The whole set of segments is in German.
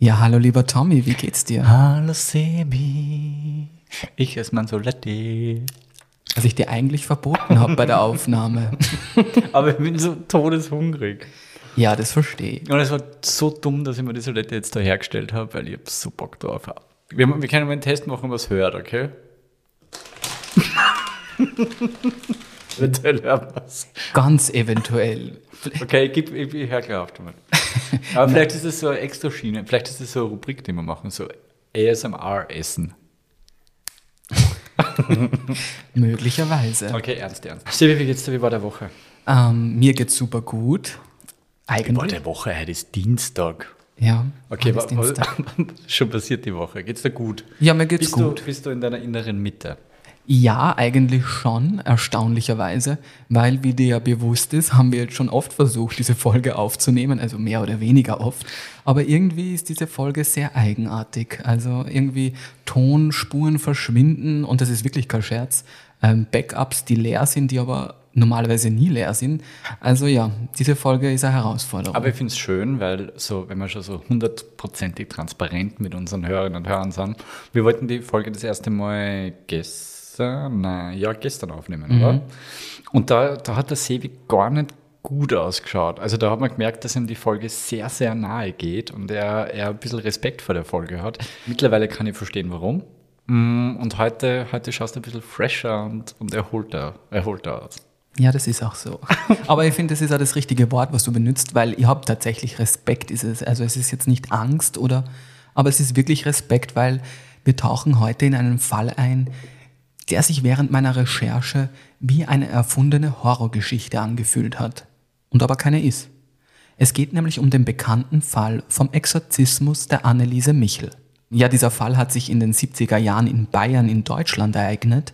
Ja, hallo lieber Tommy, wie geht's dir? Hallo Sebi. Ich esse Manzoletti. Was ich dir eigentlich verboten habe bei der Aufnahme. Aber ich bin so todeshungrig. Ja, das verstehe ich. Und es war so dumm, dass ich mir die Solette jetzt da hergestellt habe, weil ich hab so Bock drauf habe. Wir, wir können mal einen Test machen, was hört, okay? Eventuell hört was. Ganz eventuell. Okay, ich, ich, ich höre gleich auf damit. Aber vielleicht ist es so eine extra Schiene. Vielleicht ist es so eine Rubrik, die wir machen. So ASMR-Essen. Möglicherweise. Okay, ernst, ernst. Sebi, wie geht's dir? Wie war der Woche? Ähm, mir geht's super gut. Eigentlich. der Woche, heute ist Dienstag. Ja. Okay, was Dienstag. ist schon passiert die Woche? Geht's dir gut? Ja, mir geht's Bist gut. du, bist du in deiner inneren Mitte? Ja, eigentlich schon, erstaunlicherweise, weil, wie dir ja bewusst ist, haben wir jetzt schon oft versucht, diese Folge aufzunehmen, also mehr oder weniger oft. Aber irgendwie ist diese Folge sehr eigenartig. Also irgendwie Tonspuren verschwinden und das ist wirklich kein Scherz. Ähm, Backups, die leer sind, die aber normalerweise nie leer sind. Also ja, diese Folge ist eine Herausforderung. Aber ich finde es schön, weil so, wenn wir schon so hundertprozentig transparent mit unseren Hörerinnen und Hörern sind, wir wollten die Folge das erste Mal gestern, nein, ja, gestern aufnehmen, oder? Und da, da hat der Sebi gar nicht gut ausgeschaut. Also da hat man gemerkt, dass ihm die Folge sehr, sehr nahe geht und er, er ein bisschen Respekt vor der Folge hat. Mittlerweile kann ich verstehen, warum. Mm, Und heute, heute schaust du ein bisschen fresher und, und erholter, erholter aus. Ja, das ist auch so. Aber ich finde, das ist auch das richtige Wort, was du benutzt, weil ihr habt tatsächlich Respekt. Ist es. Also es ist jetzt nicht Angst oder, aber es ist wirklich Respekt, weil wir tauchen heute in einen Fall ein, der sich während meiner Recherche wie eine erfundene Horrorgeschichte angefühlt hat. Und aber keine ist. Es geht nämlich um den bekannten Fall vom Exorzismus der Anneliese Michel. Ja, dieser Fall hat sich in den 70er Jahren in Bayern in Deutschland ereignet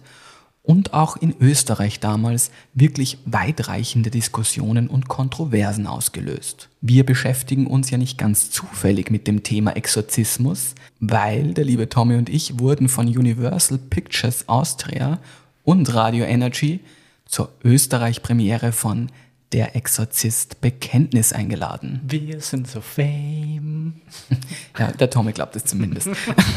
und auch in Österreich damals wirklich weitreichende Diskussionen und Kontroversen ausgelöst. Wir beschäftigen uns ja nicht ganz zufällig mit dem Thema Exorzismus, weil der liebe Tommy und ich wurden von Universal Pictures Austria und Radio Energy zur Österreich-Premiere von Der Exorzist Bekenntnis eingeladen. Wir sind so fame. Ja, der Tommy glaubt es zumindest.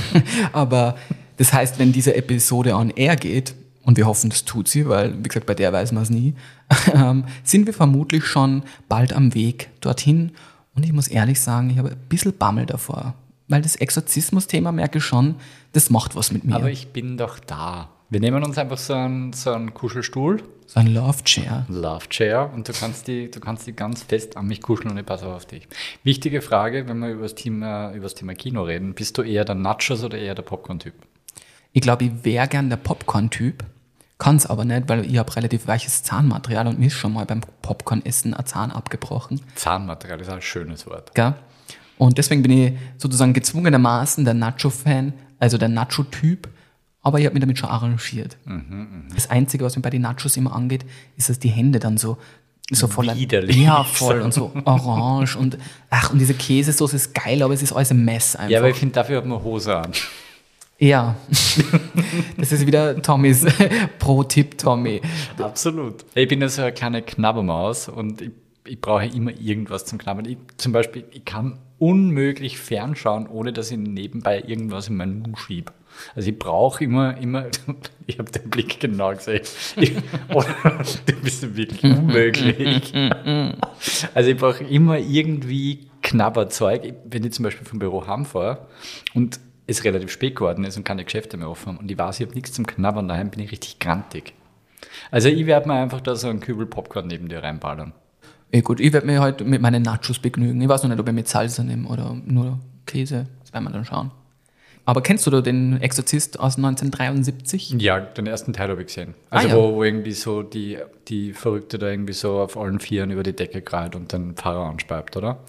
Aber das heißt, wenn diese Episode on air geht, und wir hoffen, das tut sie, weil, wie gesagt, bei der weiß man es nie, ähm, sind wir vermutlich schon bald am Weg dorthin. Und ich muss ehrlich sagen, ich habe ein bisschen Bammel davor. Weil das Exorzismus-Thema merke ich schon, das macht was mit mir. Aber ich bin doch da. Wir nehmen uns einfach so einen, so einen Kuschelstuhl, so ein Love Chair. Love Chair, und du kannst, die, du kannst die ganz fest an mich kuscheln und ich passe auch auf dich. Wichtige Frage, wenn wir über das Thema, über das Thema Kino reden. Bist du eher der Nachos oder eher der Popcorn-Typ? Ich glaube, ich wäre gern der Popcorn-Typ, kann es aber nicht, weil ich habe relativ weiches Zahnmaterial und mir ist schon mal beim Popcorn-Essen ein Zahn abgebrochen. Zahnmaterial ist ein schönes Wort. Gell? Und deswegen bin ich sozusagen gezwungenermaßen der Nacho-Fan, also der Nacho-Typ, aber ich habe mich damit schon arrangiert. Das Einzige, was mir bei den Nachos immer angeht, ist, dass die Hände dann so, so voller. Widerlich. Ja, voll und so orange und ach, und diese Käsesoße ist geil, aber es ist alles ein Mess einfach. Ja, aber ich finde, dafür hat man Hose an. Ja. das ist wieder Tommys Pro-Tipp, Tommy. Absolut. Ich bin ja so eine kleine Knabbermaus und ich, ich brauche immer irgendwas zum Knabbern. Ich, zum Beispiel, ich kann unmöglich fernschauen, ohne dass ich nebenbei irgendwas in meinen Mund schiebe. Also ich brauche immer, immer, ich habe den Blick genau gesehen. Ich, oh, du bist wirklich unmöglich. Also ich brauche immer irgendwie Knabberzeug. Wenn ich zum Beispiel vom Büro heimfahre und es relativ spät geworden ist und keine Geschäfte mehr offen haben und ich weiß, ich habe nichts zum Knabbern daheim, bin ich richtig grantig. Also ich werde mir einfach da so einen Kübel Popcorn neben dir reinballern. Eh gut, ich werde mir heute mit meinen Nachos begnügen. Ich weiß noch nicht, ob ich mit Salsa nehme oder nur Käse. Das werden wir dann schauen. Aber kennst du da den Exorzist aus 1973? Ja, den ersten Teil habe ich gesehen. Also Ah, ja. wo, wo irgendwie so die, die Verrückte da irgendwie so auf allen Vieren über die Decke krallt und den Pfarrer anspeibt, oder?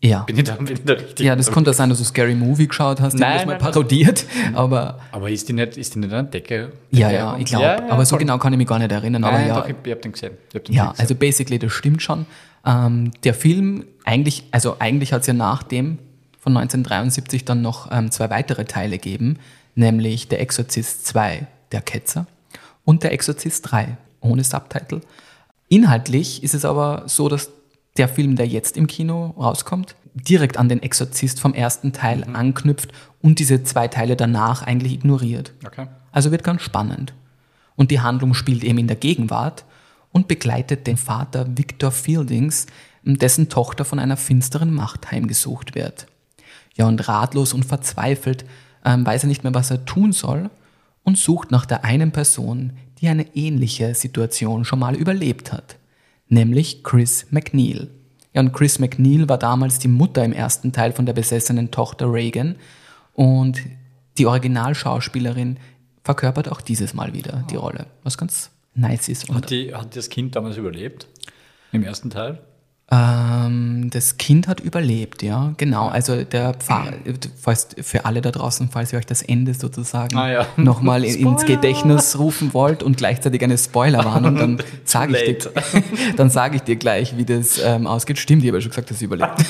Ja. Bin ich da, bin ich da richtig? Ja, das konnte sein, dass du Scary Movie geschaut hast, die Nein, das mal nein. parodiert. Aber Aber ist die nicht, ist die nicht an der Decke? ja, ja, ich glaube. Ja, ja, aber so voll. genau kann ich mich gar nicht erinnern. Aber Nein, ja, doch, ich, ich hab den gesehen. Hab den Ja, gesehen. also basically, das stimmt schon. Ähm, der Film, eigentlich, also eigentlich hat es ja nach dem von 1973 dann noch ähm, zwei weitere Teile gegeben, nämlich Der Exorzist 2, Der Ketzer und Der Exorzist 3, ohne Subtitle. Inhaltlich ist es aber so, dass der Film, der jetzt im Kino rauskommt, direkt an den Exorzist vom ersten Teil anknüpft und diese zwei Teile danach eigentlich ignoriert. Okay. Also wird ganz spannend. Und die Handlung spielt eben in der Gegenwart und begleitet den Vater Victor Fieldings, dessen Tochter von einer finsteren Macht heimgesucht wird. Ja, und ratlos und verzweifelt ähm, weiß er nicht mehr, was er tun soll und sucht nach der einen Person, die eine ähnliche Situation schon mal überlebt hat, nämlich Chris McNeil. Ja, und Chris McNeil war damals die Mutter im ersten Teil von der besessenen Tochter Reagan und die Originalschauspielerin verkörpert auch dieses Mal wieder die Rolle, was ganz nice ist. Hat, die, hat das Kind damals überlebt? Im ersten Teil? Ähm, das Kind hat überlebt, ja, genau. Also der Pfarrer, falls, für alle da draußen, falls ihr euch das Ende sozusagen Ah, ja. nochmal ins! Gedächtnis rufen wollt und gleichzeitig eine Spoilerwarnung, dann sage ich, dir- dann sag ich dir gleich, wie das ähm, ausgeht. Stimmt, ich habe ja schon gesagt, dass sie überlebt.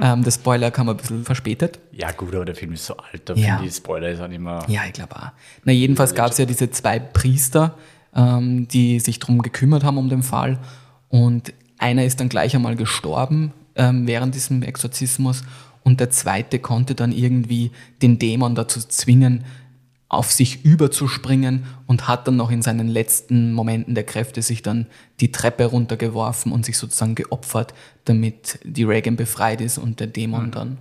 ähm, der Spoiler kam ein bisschen verspätet. Ja, gut, aber der Film ist so alt, da Ja. finde ich, Spoiler ist auch nicht mehr. Ja, ich glaube auch. Na, jedenfalls gab es ja diese zwei Priester, ähm, die sich darum gekümmert haben um den Fall. Und einer ist dann gleich einmal gestorben ähm, während diesem Exorzismus. Und der zweite konnte dann irgendwie den Dämon dazu zwingen, auf sich überzuspringen und hat dann noch in seinen letzten Momenten der Kräfte sich dann die Treppe runtergeworfen und sich sozusagen geopfert, damit die Reagan befreit ist und der Dämon dann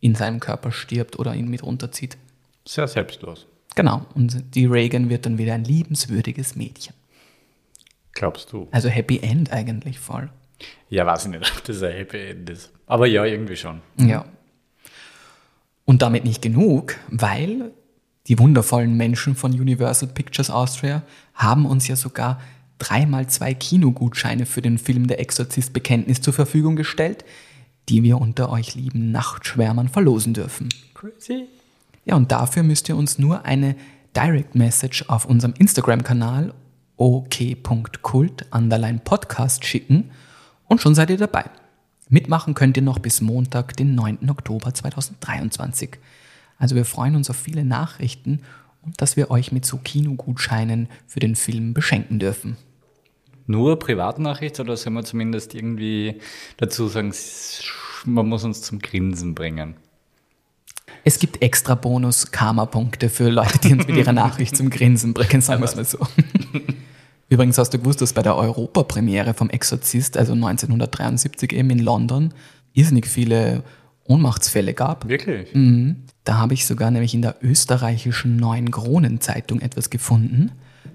in seinem Körper stirbt oder ihn mit runterzieht. Sehr selbstlos. Genau, und die Reagan wird dann wieder ein liebenswürdiges Mädchen. Glaubst du? Also Happy End eigentlich voll. Ja, weiß ich nicht, ob das ein Happy End ist. Aber ja, irgendwie schon. Ja. Und damit nicht genug, weil die wundervollen Menschen von Universal Pictures Austria haben uns ja sogar dreimal zwei Kinogutscheine für den Film Der Exorzist Bekenntnis zur Verfügung gestellt, die wir unter euch lieben Nachtschwärmern verlosen dürfen. Crazy. Ja, und dafür müsst ihr uns nur eine Direct Message auf unserem Instagram-Kanal ok.kult underline Podcast schicken und schon seid ihr dabei. Mitmachen könnt ihr noch bis Montag, den 9. Oktober 2023. Also wir freuen uns auf viele Nachrichten und dass wir euch mit so Kinogutscheinen für den Film beschenken dürfen. Nur Privatnachricht oder soll man zumindest irgendwie dazu sagen, man muss uns zum Grinsen bringen? Es gibt extra Bonus-Karma-Punkte für Leute, die uns mit ihrer Nachricht zum Grinsen bringen, sagen wir es mal so. Übrigens hast du gewusst, dass bei der Europapremiere vom Exorzist, also 1973 eben in London, irrsinnig viele Ohnmachtsfälle gab. Wirklich? Mhm. Da habe ich sogar nämlich in der österreichischen Neuen Kronenzeitung etwas gefunden.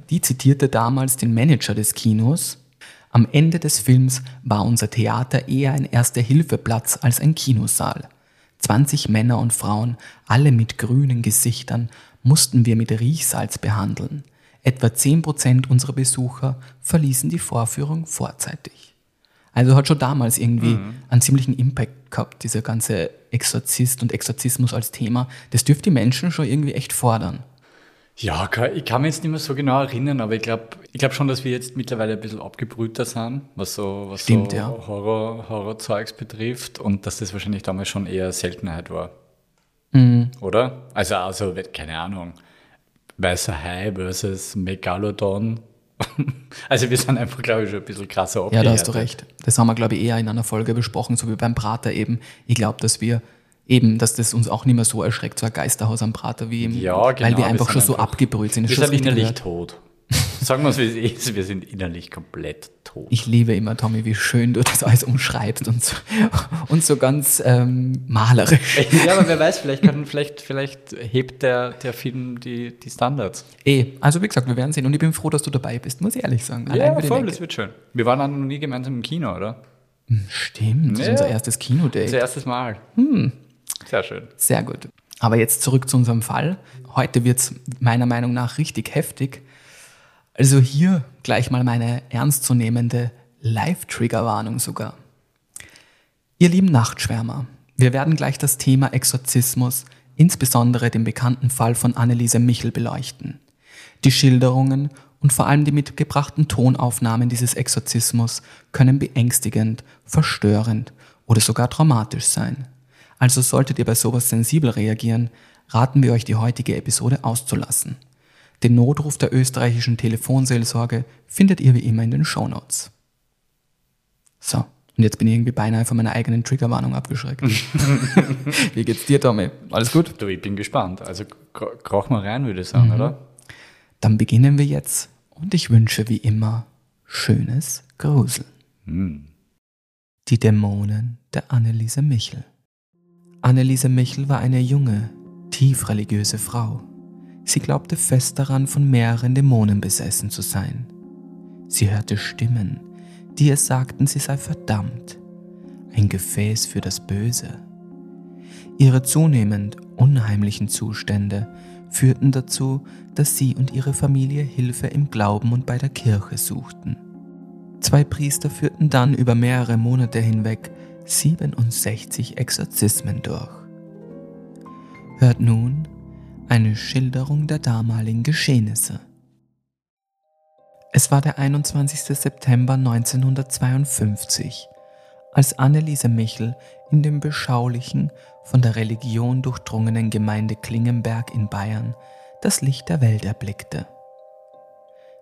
Die zitierte damals den Manager des Kinos. Am Ende des Films war unser Theater eher ein Erste-Hilfe-Platz als ein Kinosaal. 20 Männer und Frauen, alle mit grünen Gesichtern, mussten wir mit Riechsalz behandeln. Etwa 10% unserer Besucher verließen die Vorführung vorzeitig. Also hat schon damals irgendwie einen ziemlichen Impact gehabt, dieser ganze Exorzist und Exorzismus als Thema. Das dürfte die Menschen schon irgendwie echt fordern. Ja, ich kann mich jetzt nicht mehr so genau erinnern, aber ich glaube ich glaub schon, dass wir jetzt mittlerweile ein bisschen abgebrühter sind, was so, was Stimmt, so ja. Horror, Horrorzeugs betrifft und dass das wahrscheinlich damals schon eher Seltenheit war. Mhm. Oder? Also, also, keine Ahnung. Weißer Hai versus Megalodon. also wir sind einfach, glaube ich, schon ein bisschen krasser Ja, da hast du abgehärtet. recht. Das haben wir, glaube ich, eher in einer Folge besprochen, so wie beim Prater eben. Ich glaube, dass wir eben, dass das uns auch nicht mehr so erschreckt, so ein Geisterhaus am Prater wie im, Ja, weil genau, wir wir einfach sind schon so einfach- abgebrüht sind. Wir ist sind innerlich tot. Sagen wir es, wie es ist, wir sind innerlich komplett tot. Ich liebe immer, Tommy, wie schön du das alles umschreibst und so, und so ganz ähm, malerisch. ja, aber wer weiß, vielleicht, kann, vielleicht, vielleicht hebt der, der Film die, die Standards. Eh, also wie gesagt, wir werden sehen und ich bin froh, dass du dabei bist, muss ich ehrlich sagen. Allein den Weg. das wird schön. Wir waren auch noch nie gemeinsam im Kino, oder? Stimmt, das ist Ja. unser erstes Kinodate. Das erstes Mal. Sehr schön. Sehr gut. Aber jetzt zurück zu unserem Fall. Heute wird es meiner Meinung nach richtig heftig. Also hier gleich mal meine ernstzunehmende Live-Trigger-Warnung sogar. Ihr lieben Nachtschwärmer, Wir werden gleich das Thema Exorzismus, insbesondere den bekannten Fall von Anneliese Michel beleuchten. Die Schilderungen und vor allem die mitgebrachten Tonaufnahmen dieses Exorzismus können beängstigend, verstörend oder sogar traumatisch sein. Also solltet ihr bei sowas sensibel reagieren, raten wir euch die heutige Episode auszulassen. Den Notruf der österreichischen Telefonseelsorge findet ihr wie immer in den Shownotes. So, und jetzt bin ich irgendwie beinahe von meiner eigenen Triggerwarnung abgeschreckt. wie geht's dir, Tommy? Alles gut? Du, ich bin gespannt. Also krach mal rein, würde ich sagen, mhm. oder? Dann beginnen wir jetzt und ich wünsche wie immer schönes Grusel. Mhm. Die Dämonen der Anneliese Michel. Anneliese Michel war eine junge, tief religiöse Frau. Sie glaubte fest daran, von mehreren Dämonen besessen zu sein. Sie hörte Stimmen, die ihr sagten, sie sei verdammt, ein Gefäß für das Böse. Ihre zunehmend unheimlichen Zustände führten dazu, dass sie und ihre Familie Hilfe im Glauben und bei der Kirche suchten. Zwei Priester führten dann über mehrere Monate hinweg 67 Exorzismen durch. Hört nun eine Schilderung der damaligen Geschehnisse. Es war der 21. September 1952, als Anneliese Michel in dem beschaulichen, von der Religion durchdrungenen Gemeinde Klingenberg in Bayern das Licht der Welt erblickte.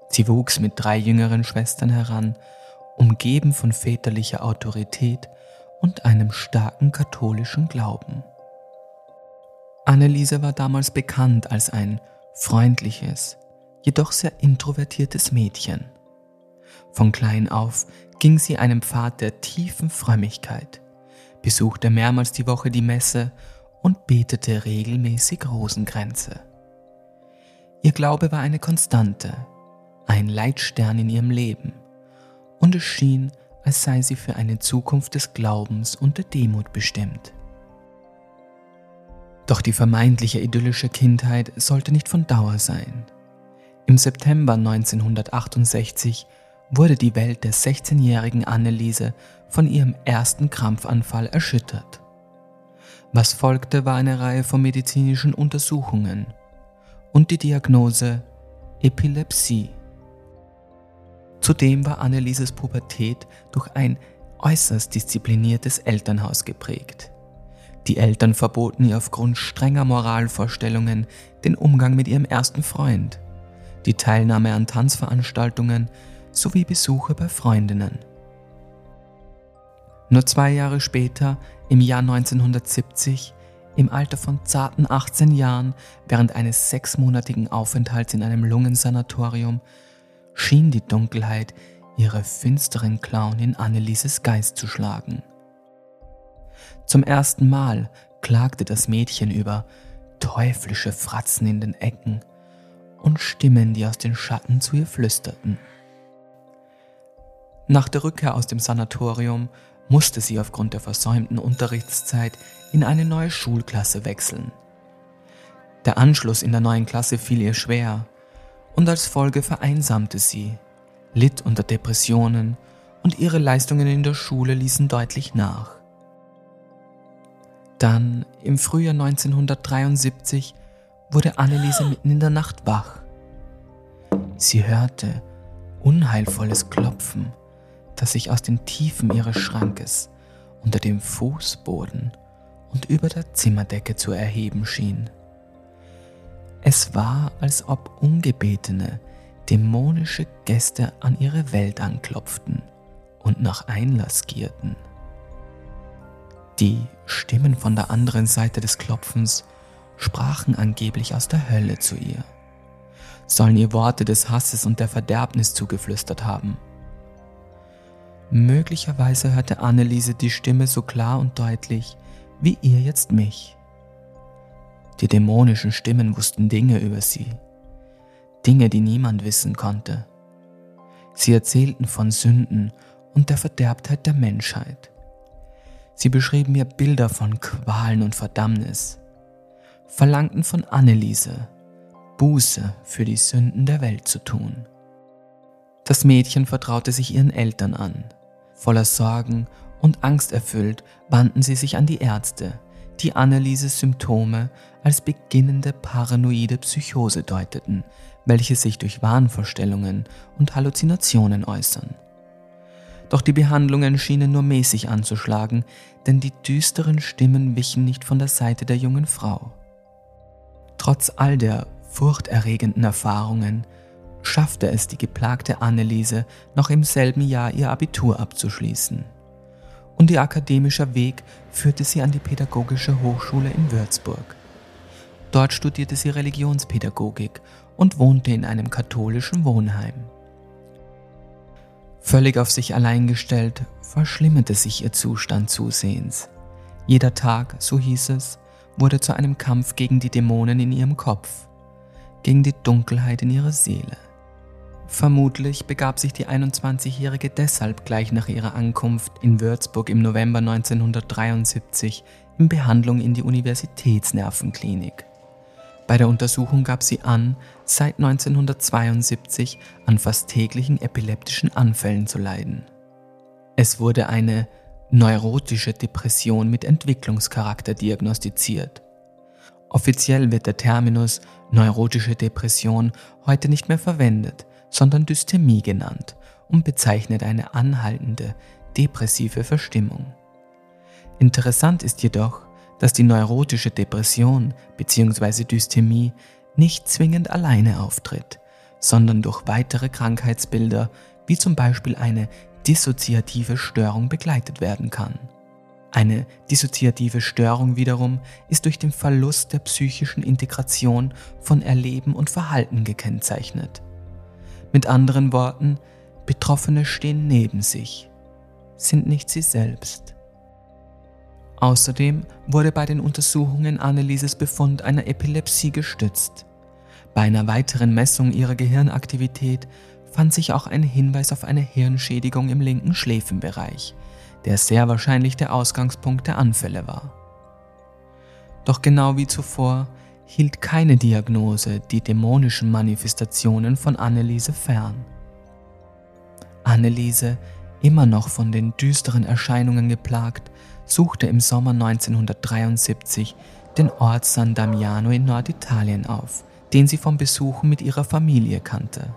Sie wuchs mit drei jüngeren Schwestern heran, umgeben von väterlicher Autorität und einem starken katholischen Glauben. Anneliese war damals bekannt als ein freundliches, jedoch sehr introvertiertes Mädchen. Von klein auf ging sie einem Pfad der tiefen Frömmigkeit, besuchte mehrmals die Woche die Messe und betete regelmäßig Rosenkränze. Ihr Glaube war eine Konstante, ein Leitstern in ihrem Leben, und es schien, als sei sie für eine Zukunft des Glaubens und der Demut bestimmt. Doch die vermeintliche idyllische Kindheit sollte nicht von Dauer sein. Im September 1968 wurde die Welt der 16-jährigen Anneliese von ihrem ersten Krampfanfall erschüttert. Was folgte, war eine Reihe von medizinischen Untersuchungen und die Diagnose Epilepsie. Zudem war Annelieses Pubertät durch ein äußerst diszipliniertes Elternhaus geprägt. Die Eltern verboten ihr aufgrund strenger Moralvorstellungen den Umgang mit ihrem ersten Freund, die Teilnahme an Tanzveranstaltungen sowie Besuche bei Freundinnen. Nur zwei Jahre später, im Jahr 1970, im Alter von zarten 18 Jahren, während eines sechsmonatigen Aufenthalts in einem Lungensanatorium, schien die Dunkelheit ihre finsteren Klauen in Annelieses Geist zu schlagen. Zum ersten Mal klagte das Mädchen über teuflische Fratzen in den Ecken und Stimmen, die aus den Schatten zu ihr flüsterten. Nach der Rückkehr aus dem Sanatorium musste sie aufgrund der versäumten Unterrichtszeit in eine neue Schulklasse wechseln. Der Anschluss in der neuen Klasse fiel ihr schwer und als Folge vereinsamte sie, litt unter Depressionen und ihre Leistungen in der Schule ließen deutlich nach. Dann, im Frühjahr 1973, wurde Anneliese mitten in der Nacht wach. Sie hörte unheilvolles Klopfen, das sich aus den Tiefen ihres Schrankes unter dem Fußboden und über der Zimmerdecke zu erheben schien. Es war, als ob ungebetene, dämonische Gäste an ihre Welt anklopften und nach Einlass gierten. Die Stimmen von der anderen Seite des Klopfens sprachen angeblich aus der Hölle zu ihr, sollen ihr Worte des Hasses und der Verderbnis zugeflüstert haben. Möglicherweise hörte Anneliese die Stimme so klar und deutlich wie ihr jetzt mich. Die dämonischen Stimmen wussten Dinge über sie, Dinge, die niemand wissen konnte. Sie erzählten von Sünden und der Verderbtheit der Menschheit. Sie beschrieben mir Bilder von Qualen und Verdammnis, verlangten von Anneliese, Buße für die Sünden der Welt zu tun. Das Mädchen vertraute sich ihren Eltern an, voller Sorgen und angsterfüllt wandten sie sich an die Ärzte, die Annelieses Symptome als beginnende paranoide Psychose deuteten, welche sich durch Wahnvorstellungen und Halluzinationen äußern. Doch die Behandlungen schienen nur mäßig anzuschlagen, denn die düsteren Stimmen wichen nicht von der Seite der jungen Frau. Trotz all der furchterregenden Erfahrungen schaffte es die geplagte Anneliese noch im selben Jahr ihr Abitur abzuschließen. Und ihr akademischer Weg führte sie an die Pädagogische Hochschule in Würzburg. Dort studierte sie Religionspädagogik und wohnte in einem katholischen Wohnheim. Völlig auf sich allein gestellt, verschlimmerte sich ihr Zustand zusehends. Jeder Tag, so hieß es, wurde zu einem Kampf gegen die Dämonen in ihrem Kopf, gegen die Dunkelheit in ihrer Seele. Vermutlich begab sich die 21-Jährige deshalb gleich nach ihrer Ankunft in Würzburg im November 1973 in Behandlung in die Universitätsnervenklinik. Bei der Untersuchung gab sie an, seit 1972 an fast täglichen epileptischen Anfällen zu leiden. Es wurde eine neurotische Depression mit Entwicklungscharakter diagnostiziert. Offiziell wird der Terminus neurotische Depression heute nicht mehr verwendet, sondern Dystemie genannt und bezeichnet eine anhaltende, depressive Verstimmung. Interessant ist jedoch, dass die neurotische Depression bzw. Dystemie nicht zwingend alleine auftritt, sondern durch weitere Krankheitsbilder wie zum Beispiel eine dissoziative Störung begleitet werden kann. Eine dissoziative Störung wiederum ist durch den Verlust der psychischen Integration von Erleben und Verhalten gekennzeichnet. Mit anderen Worten, Betroffene stehen neben sich, sind nicht sie selbst. Außerdem wurde bei den Untersuchungen Annelieses Befund einer Epilepsie gestützt. Bei einer weiteren Messung ihrer Gehirnaktivität fand sich auch ein Hinweis auf eine Hirnschädigung im linken Schläfenbereich, der sehr wahrscheinlich der Ausgangspunkt der Anfälle war. Doch genau wie zuvor hielt keine Diagnose die dämonischen Manifestationen von Anneliese fern. Anneliese, immer noch von den düsteren Erscheinungen geplagt, suchte im Sommer 1973 den Ort San Damiano in Norditalien auf, den sie vom Besuchen mit ihrer Familie kannte.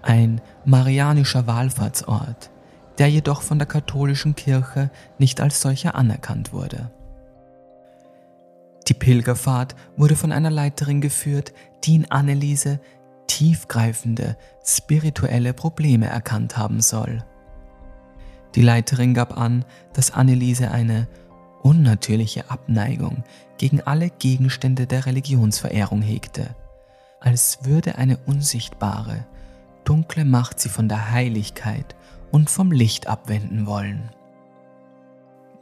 Ein marianischer Wallfahrtsort, der jedoch von der katholischen Kirche nicht als solcher anerkannt wurde. Die Pilgerfahrt wurde von einer Leiterin geführt, die in Anneliese tiefgreifende spirituelle Probleme erkannt haben soll. Die Leiterin gab an, dass Anneliese eine unnatürliche Abneigung gegen alle Gegenstände der Religionsverehrung hegte, als würde eine unsichtbare, dunkle Macht sie von der Heiligkeit und vom Licht abwenden wollen.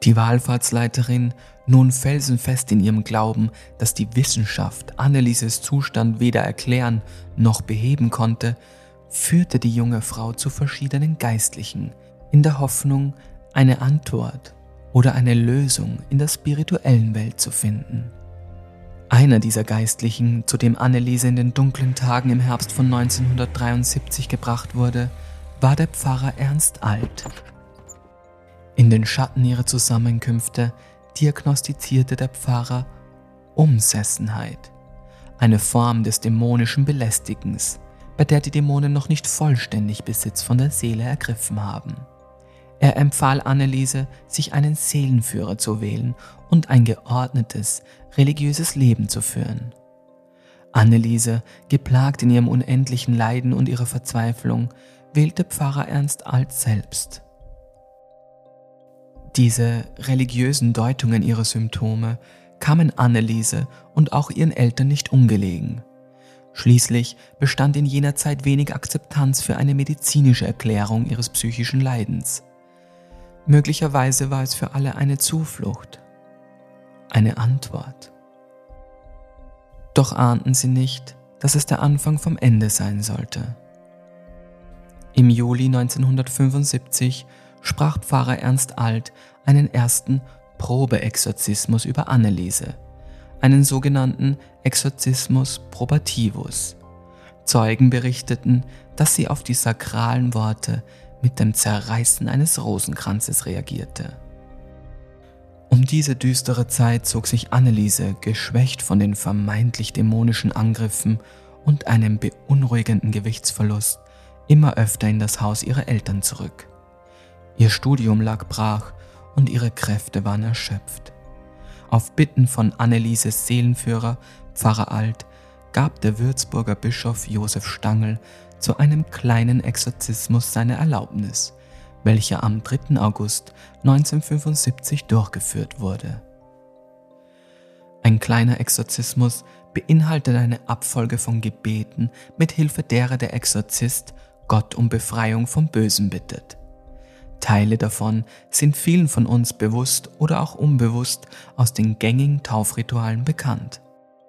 Die Wallfahrtsleiterin, nun felsenfest in ihrem Glauben, dass die Wissenschaft Annelieses Zustand weder erklären noch beheben konnte, führte die junge Frau zu verschiedenen Geistlichen, in der Hoffnung, eine Antwort oder eine Lösung in der spirituellen Welt zu finden. Einer dieser Geistlichen, zu dem Anneliese in den dunklen Tagen im Herbst von 1973 gebracht wurde, war der Pfarrer Ernst Alt, in den Schatten ihrer Zusammenkünfte diagnostizierte der Pfarrer Umsessenheit, eine Form des dämonischen Belästigens, bei der die Dämonen noch nicht vollständig Besitz von der Seele ergriffen haben. Er empfahl Anneliese, sich einen Seelenführer zu wählen und ein geordnetes, religiöses Leben zu führen. Anneliese, geplagt in ihrem unendlichen Leiden und ihrer Verzweiflung, wählte Pfarrer Ernst Alt selbst. Diese religiösen Deutungen ihrer Symptome kamen Anneliese und auch ihren Eltern nicht ungelegen. Schließlich bestand in jener Zeit wenig Akzeptanz für eine medizinische Erklärung ihres psychischen Leidens. Möglicherweise war es für alle eine Zuflucht, eine Antwort. Doch ahnten sie nicht, dass es der Anfang vom Ende sein sollte. Im Juli 1975 sprach Pfarrer Ernst Alt einen ersten Probeexorzismus über Anneliese, einen sogenannten Exorzismus probativus. Zeugen berichteten, dass sie auf die sakralen Worte mit dem Zerreißen eines Rosenkranzes reagierte. Um diese düstere Zeit zog sich Anneliese, geschwächt von den vermeintlich dämonischen Angriffen und einem beunruhigenden Gewichtsverlust, immer öfter in das Haus ihrer Eltern zurück. Ihr Studium lag brach und ihre Kräfte waren erschöpft. Auf Bitten von Annelieses Seelenführer, Pfarrer Alt, gab der Würzburger Bischof Josef Stangl zu einem kleinen Exorzismus seine Erlaubnis, welcher am 3. August 1975 durchgeführt wurde. Ein kleiner Exorzismus beinhaltet eine Abfolge von Gebeten, mit Hilfe derer der Exorzist Gott um Befreiung vom Bösen bittet. Teile davon sind vielen von uns bewusst oder auch unbewusst aus den gängigen Taufritualen bekannt.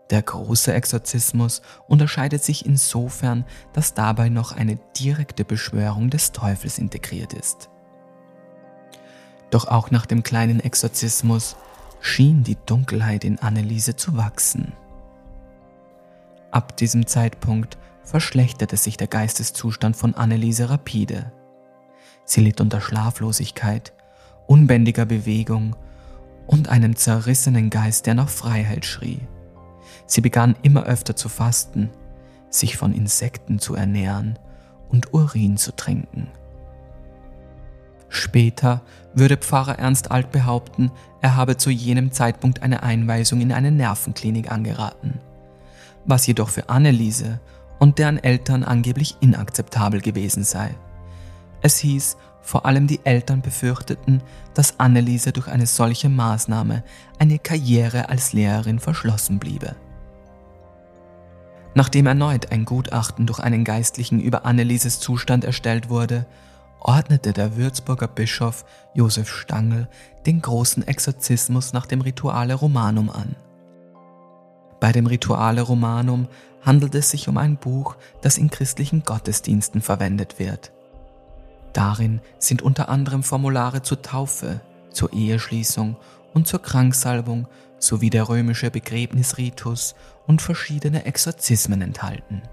Der große Exorzismus unterscheidet sich insofern, dass dabei noch eine direkte Beschwörung des Teufels integriert ist. Doch auch nach dem kleinen Exorzismus schien die Dunkelheit in Anneliese zu wachsen. Ab diesem Zeitpunkt verschlechterte sich der Geisteszustand von Anneliese rapide. Sie litt unter Schlaflosigkeit, unbändiger Bewegung und einem zerrissenen Geist, der nach Freiheit schrie. Sie begann immer öfter zu fasten, sich von Insekten zu ernähren und Urin zu trinken. Später würde Pfarrer Ernst Alt behaupten, er habe zu jenem Zeitpunkt eine Einweisung in eine Nervenklinik angeraten, was jedoch für Anneliese und deren Eltern angeblich inakzeptabel gewesen sei. Es hieß, vor allem die Eltern befürchteten, dass Anneliese durch eine solche Maßnahme eine Karriere als Lehrerin verschlossen bliebe. Nachdem erneut ein Gutachten durch einen Geistlichen über Annelieses Zustand erstellt wurde, ordnete der Würzburger Bischof Josef Stangl den großen Exorzismus nach dem Rituale Romanum an. Bei dem Rituale Romanum handelt es sich um ein Buch, das in christlichen Gottesdiensten verwendet wird. Darin sind unter anderem Formulare zur Taufe, zur Eheschließung und zur Kranksalbung sowie der römische Begräbnisritus und verschiedene Exorzismen enthalten.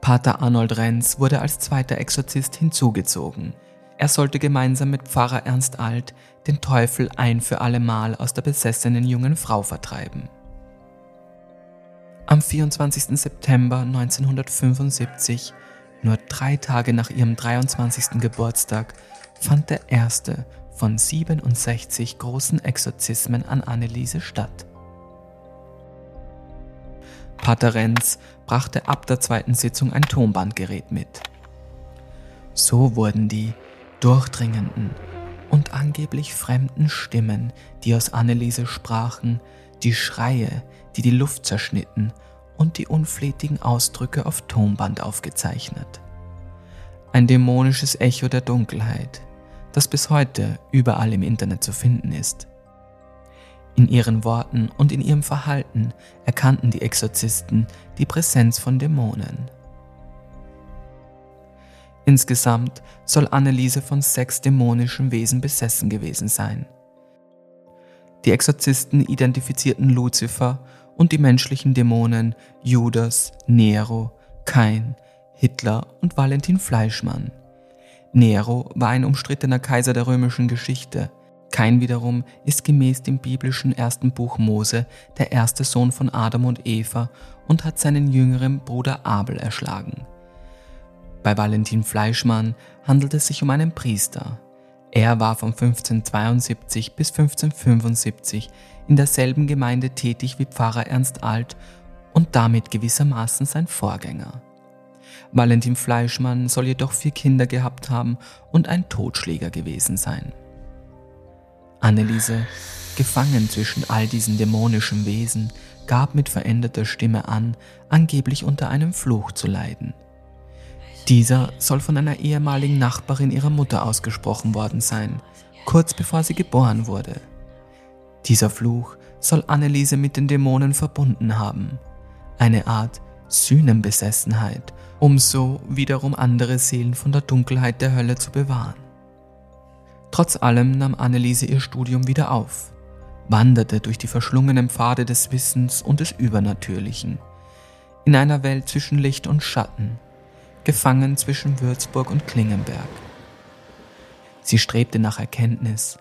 Pater Arnold Renz wurde als zweiter Exorzist hinzugezogen. Er sollte gemeinsam mit Pfarrer Ernst Alt den Teufel ein für allemal aus der besessenen jungen Frau vertreiben. Am 24. September 1975, nur drei Tage nach ihrem 23. Geburtstag, fand der erste von 67 großen Exorzismen an Anneliese statt. Pater Renz brachte ab der zweiten Sitzung ein Tonbandgerät mit. So wurden die durchdringenden und angeblich fremden Stimmen, die aus Anneliese sprachen, die Schreie, die die Luft zerschnitten und die unflätigen Ausdrücke auf Tonband aufgezeichnet. Ein dämonisches Echo der Dunkelheit, das bis heute überall im Internet zu finden ist. In ihren Worten und in ihrem Verhalten erkannten die Exorzisten die Präsenz von Dämonen. Insgesamt soll Anneliese von sechs dämonischen Wesen besessen gewesen sein. Die Exorzisten identifizierten Luzifer und die menschlichen Dämonen Judas, Nero, Kain, Hitler und Valentin Fleischmann. Nero war ein umstrittener Kaiser der römischen Geschichte, Kain wiederum ist gemäß dem biblischen ersten Buch Mose der erste Sohn von Adam und Eva und hat seinen jüngeren Bruder Abel erschlagen. Bei Valentin Fleischmann handelt es sich um einen Priester. Er war von 1572 bis 1575 in derselben Gemeinde tätig wie Pfarrer Ernst Alt und damit gewissermaßen sein Vorgänger. Valentin Fleischmann soll jedoch vier Kinder gehabt haben und ein Totschläger gewesen sein. Anneliese, gefangen zwischen all diesen dämonischen Wesen, gab mit veränderter Stimme an, angeblich unter einem Fluch zu leiden. Dieser soll von einer ehemaligen Nachbarin ihrer Mutter ausgesprochen worden sein, kurz bevor sie geboren wurde. Dieser Fluch soll Anneliese mit den Dämonen verbunden haben, eine Art Sühnenbesessenheit, um so wiederum andere Seelen von der Dunkelheit der Hölle zu bewahren. Trotz allem nahm Anneliese ihr Studium wieder auf, wanderte durch die verschlungenen Pfade des Wissens und des Übernatürlichen, in einer Welt zwischen Licht und Schatten, gefangen zwischen Würzburg und Klingenberg. Sie strebte nach Erkenntnis,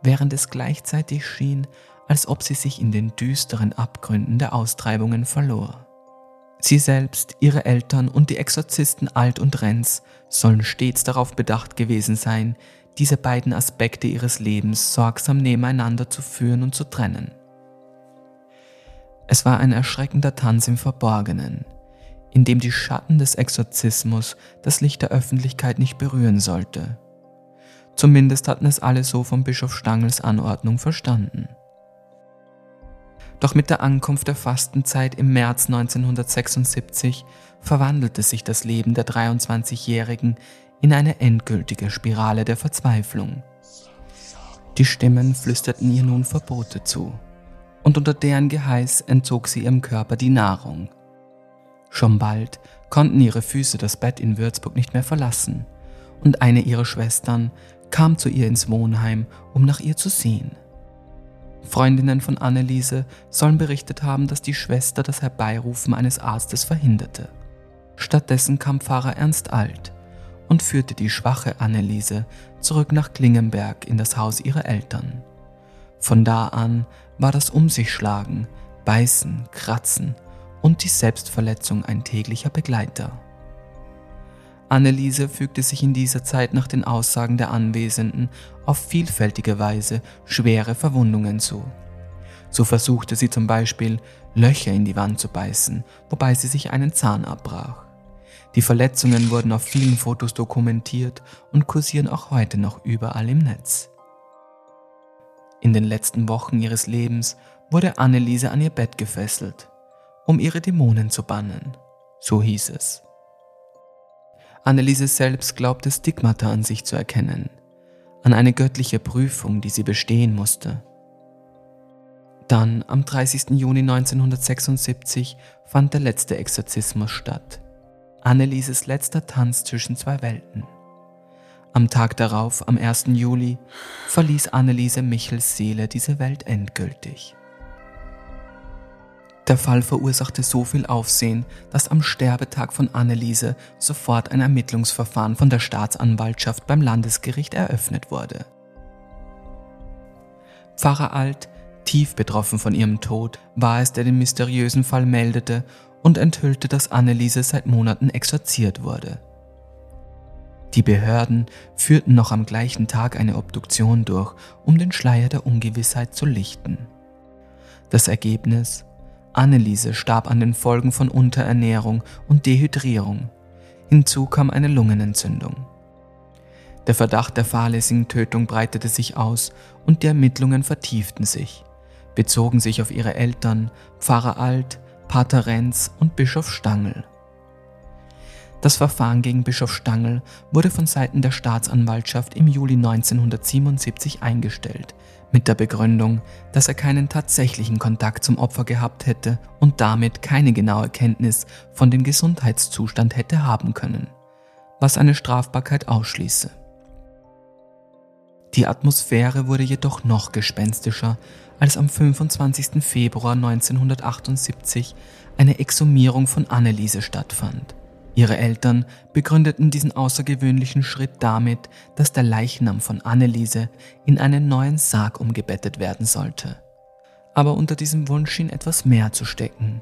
während es gleichzeitig schien, als ob sie sich in den düsteren Abgründen der Austreibungen verlor. Sie selbst, ihre Eltern und die Exorzisten Alt und Renz sollen stets darauf bedacht gewesen sein, diese beiden Aspekte ihres Lebens sorgsam nebeneinander zu führen und zu trennen. Es war ein erschreckender Tanz im Verborgenen, in dem die Schatten des Exorzismus das Licht der Öffentlichkeit nicht berühren sollte. Zumindest hatten es alle so von Bischof Stangels Anordnung verstanden. Doch mit der Ankunft der Fastenzeit im März 1976 verwandelte sich das Leben der 23-Jährigen in eine endgültige Spirale der Verzweiflung. Die Stimmen flüsterten ihr nun Verbote zu, und unter deren Geheiß entzog sie ihrem Körper die Nahrung. Schon bald konnten ihre Füße das Bett in Würzburg nicht mehr verlassen, und eine ihrer Schwestern kam zu ihr ins Wohnheim, um nach ihr zu sehen. Freundinnen von Anneliese sollen berichtet haben, dass die Schwester das Herbeirufen eines Arztes verhinderte. Stattdessen kam Pfarrer Ernst Alt und führte die schwache Anneliese zurück nach Klingenberg in das Haus ihrer Eltern. Von da an war das Um sich schlagen, Beißen, Kratzen und die Selbstverletzung ein täglicher Begleiter. Anneliese fügte sich in dieser Zeit nach den Aussagen der Anwesenden auf vielfältige Weise schwere Verwundungen zu. So versuchte sie zum Beispiel, Löcher in die Wand zu beißen, wobei sie sich einen Zahn abbrach. Die Verletzungen wurden auf vielen Fotos dokumentiert und kursieren auch heute noch überall im Netz. In den letzten Wochen ihres Lebens wurde Anneliese an ihr Bett gefesselt, um ihre Dämonen zu bannen, so hieß es. Anneliese selbst glaubte Stigmata an sich zu erkennen, an eine göttliche Prüfung, die sie bestehen musste. Dann, am 30. Juni 1976, fand der letzte Exorzismus statt. Annelieses letzter Tanz zwischen zwei Welten. Am Tag darauf, am 1. Juli, verließ Anneliese Michels Seele diese Welt endgültig. Der Fall verursachte so viel Aufsehen, dass am Sterbetag von Anneliese sofort ein Ermittlungsverfahren von der Staatsanwaltschaft beim Landesgericht eröffnet wurde. Pfarrer Alt, tief betroffen von ihrem Tod, war es, der den mysteriösen Fall meldete und enthüllte, dass Anneliese seit Monaten exorziert wurde. Die Behörden führten noch am gleichen Tag eine Obduktion durch, um den Schleier der Ungewissheit zu lichten. Das Ergebnis Anneliese starb an den Folgen von Unterernährung und Dehydrierung. Hinzu kam eine Lungenentzündung. Der Verdacht der fahrlässigen Tötung breitete sich aus und die Ermittlungen vertieften sich, bezogen sich auf ihre Eltern, Pfarrer Alt, Pater Renz und Bischof Stangl. Das Verfahren gegen Bischof Stangl wurde von Seiten der Staatsanwaltschaft im Juli 1977 eingestellt, mit der Begründung, dass er keinen tatsächlichen Kontakt zum Opfer gehabt hätte und damit keine genaue Kenntnis von dem Gesundheitszustand hätte haben können, was eine Strafbarkeit ausschließe. Die Atmosphäre wurde jedoch noch gespenstischer, als am 25. Februar 1978 eine Exhumierung von Anneliese stattfand. Ihre Eltern begründeten diesen außergewöhnlichen Schritt damit, dass der Leichnam von Anneliese in einen neuen Sarg umgebettet werden sollte. Aber unter diesem Wunsch schien etwas mehr zu stecken.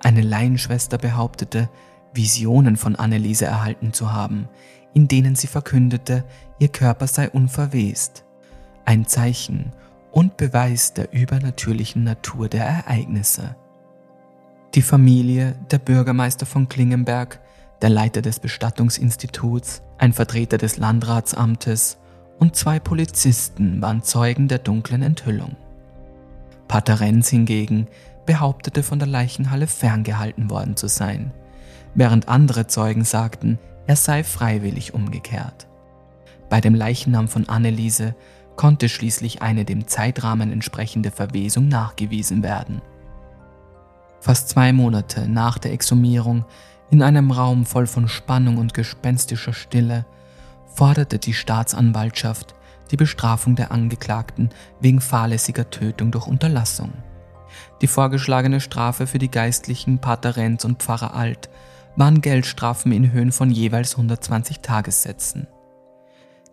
Eine Laienschwester behauptete, Visionen von Anneliese erhalten zu haben, in denen sie verkündete, ihr Körper sei unverwest. Ein Zeichen und Beweis der übernatürlichen Natur der Ereignisse. Die Familie, der Bürgermeister von Klingenberg, der Leiter des Bestattungsinstituts, ein Vertreter des Landratsamtes und zwei Polizisten waren Zeugen der dunklen Enthüllung. Pater Renz hingegen behauptete von der Leichenhalle ferngehalten worden zu sein, während andere Zeugen sagten, er sei freiwillig umgekehrt. Bei dem Leichnam von Anneliese konnte schließlich eine dem Zeitrahmen entsprechende Verwesung nachgewiesen werden fast zwei Monate nach der Exhumierung, in einem Raum voll von Spannung und gespenstischer Stille, forderte die Staatsanwaltschaft die Bestrafung der Angeklagten wegen fahrlässiger Tötung durch Unterlassung. Die vorgeschlagene Strafe für die Geistlichen Pater Renz und Pfarrer Alt waren Geldstrafen in Höhen von jeweils 120 Tagessätzen.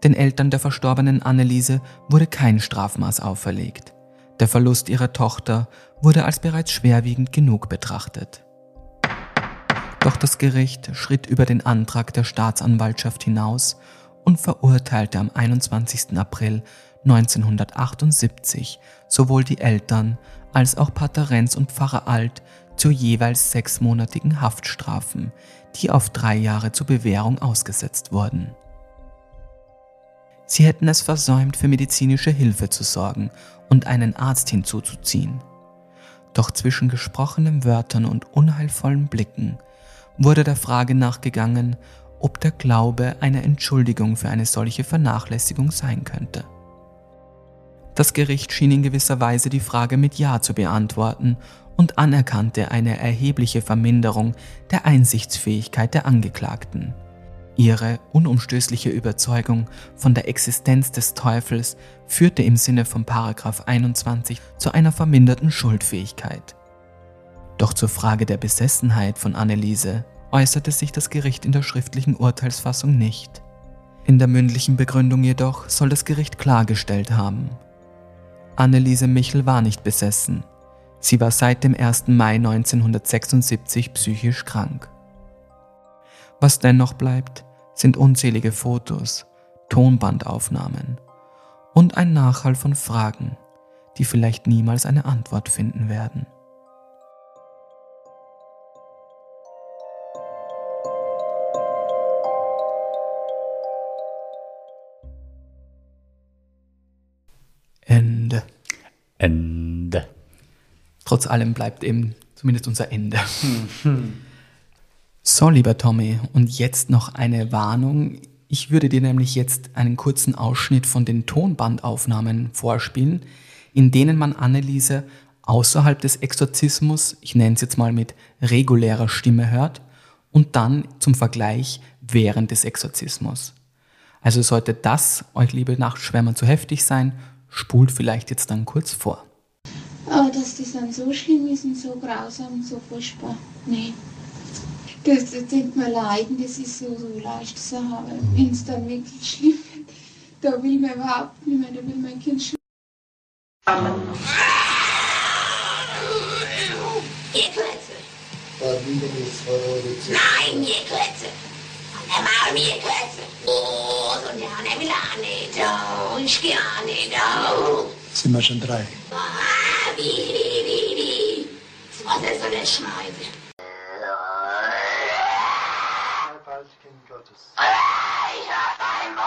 Den Eltern der verstorbenen Anneliese wurde kein Strafmaß auferlegt. Der Verlust ihrer Tochter wurde als bereits schwerwiegend genug betrachtet. Doch das Gericht schritt über den Antrag der Staatsanwaltschaft hinaus und verurteilte am 21. April 1978 sowohl die Eltern als auch Pater Renz und Pfarrer Alt zu jeweils sechsmonatigen Haftstrafen, die auf drei Jahre zur Bewährung ausgesetzt wurden. Sie hätten es versäumt, für medizinische Hilfe zu sorgen und einen Arzt hinzuzuziehen. Doch zwischen gesprochenen Wörtern und unheilvollen Blicken wurde der Frage nachgegangen, ob der Glaube eine Entschuldigung für eine solche Vernachlässigung sein könnte. Das Gericht schien in gewisser Weise die Frage mit Ja zu beantworten und anerkannte eine erhebliche Verminderung der Einsichtsfähigkeit der Angeklagten. Ihre unumstößliche Überzeugung von der Existenz des Teufels führte im Sinne von Paragraph 21 zu einer verminderten Schuldfähigkeit. Doch zur Frage der Besessenheit von Anneliese äußerte sich das Gericht in der schriftlichen Urteilsfassung nicht. In der mündlichen Begründung jedoch soll das Gericht klargestellt haben. Anneliese Michel war nicht besessen. Sie war seit dem 1. Mai 1976 psychisch krank. Was dennoch bleibt, sind unzählige Fotos, Tonbandaufnahmen und ein Nachhall von Fragen, die vielleicht niemals eine Antwort finden werden. Ende. Ende. Trotz allem bleibt eben zumindest unser Ende. So, lieber Tommy, und jetzt noch eine Warnung. Ich würde dir nämlich jetzt einen kurzen Ausschnitt von den Tonbandaufnahmen vorspielen, in denen man Anneliese außerhalb des Exorzismus, ich nenne es jetzt mal mit regulärer Stimme hört, und dann zum Vergleich während des Exorzismus. Also sollte das euch, liebe Nachtschwärmer, zu heftig sein, spult vielleicht jetzt dann kurz vor. Aber dass das dann so schlimm ist und so grausam so furchtbar, nee. Das, das leiden, das ist so, so leicht zu haben. Wenn es dann wirklich schlimm wird, da will man überhaupt nicht mehr, da will mein Kind schon. Nein, ihr Klötze. Und der Maul mir Klötze. Oh, so der Hanne will auch nicht. Oh, ich geh auch nicht. Oh. Sind wir schon drei. Ah, wie, wie, wie, wie. Was ist so eine Schneide? Kind Gottes. Ich hab ein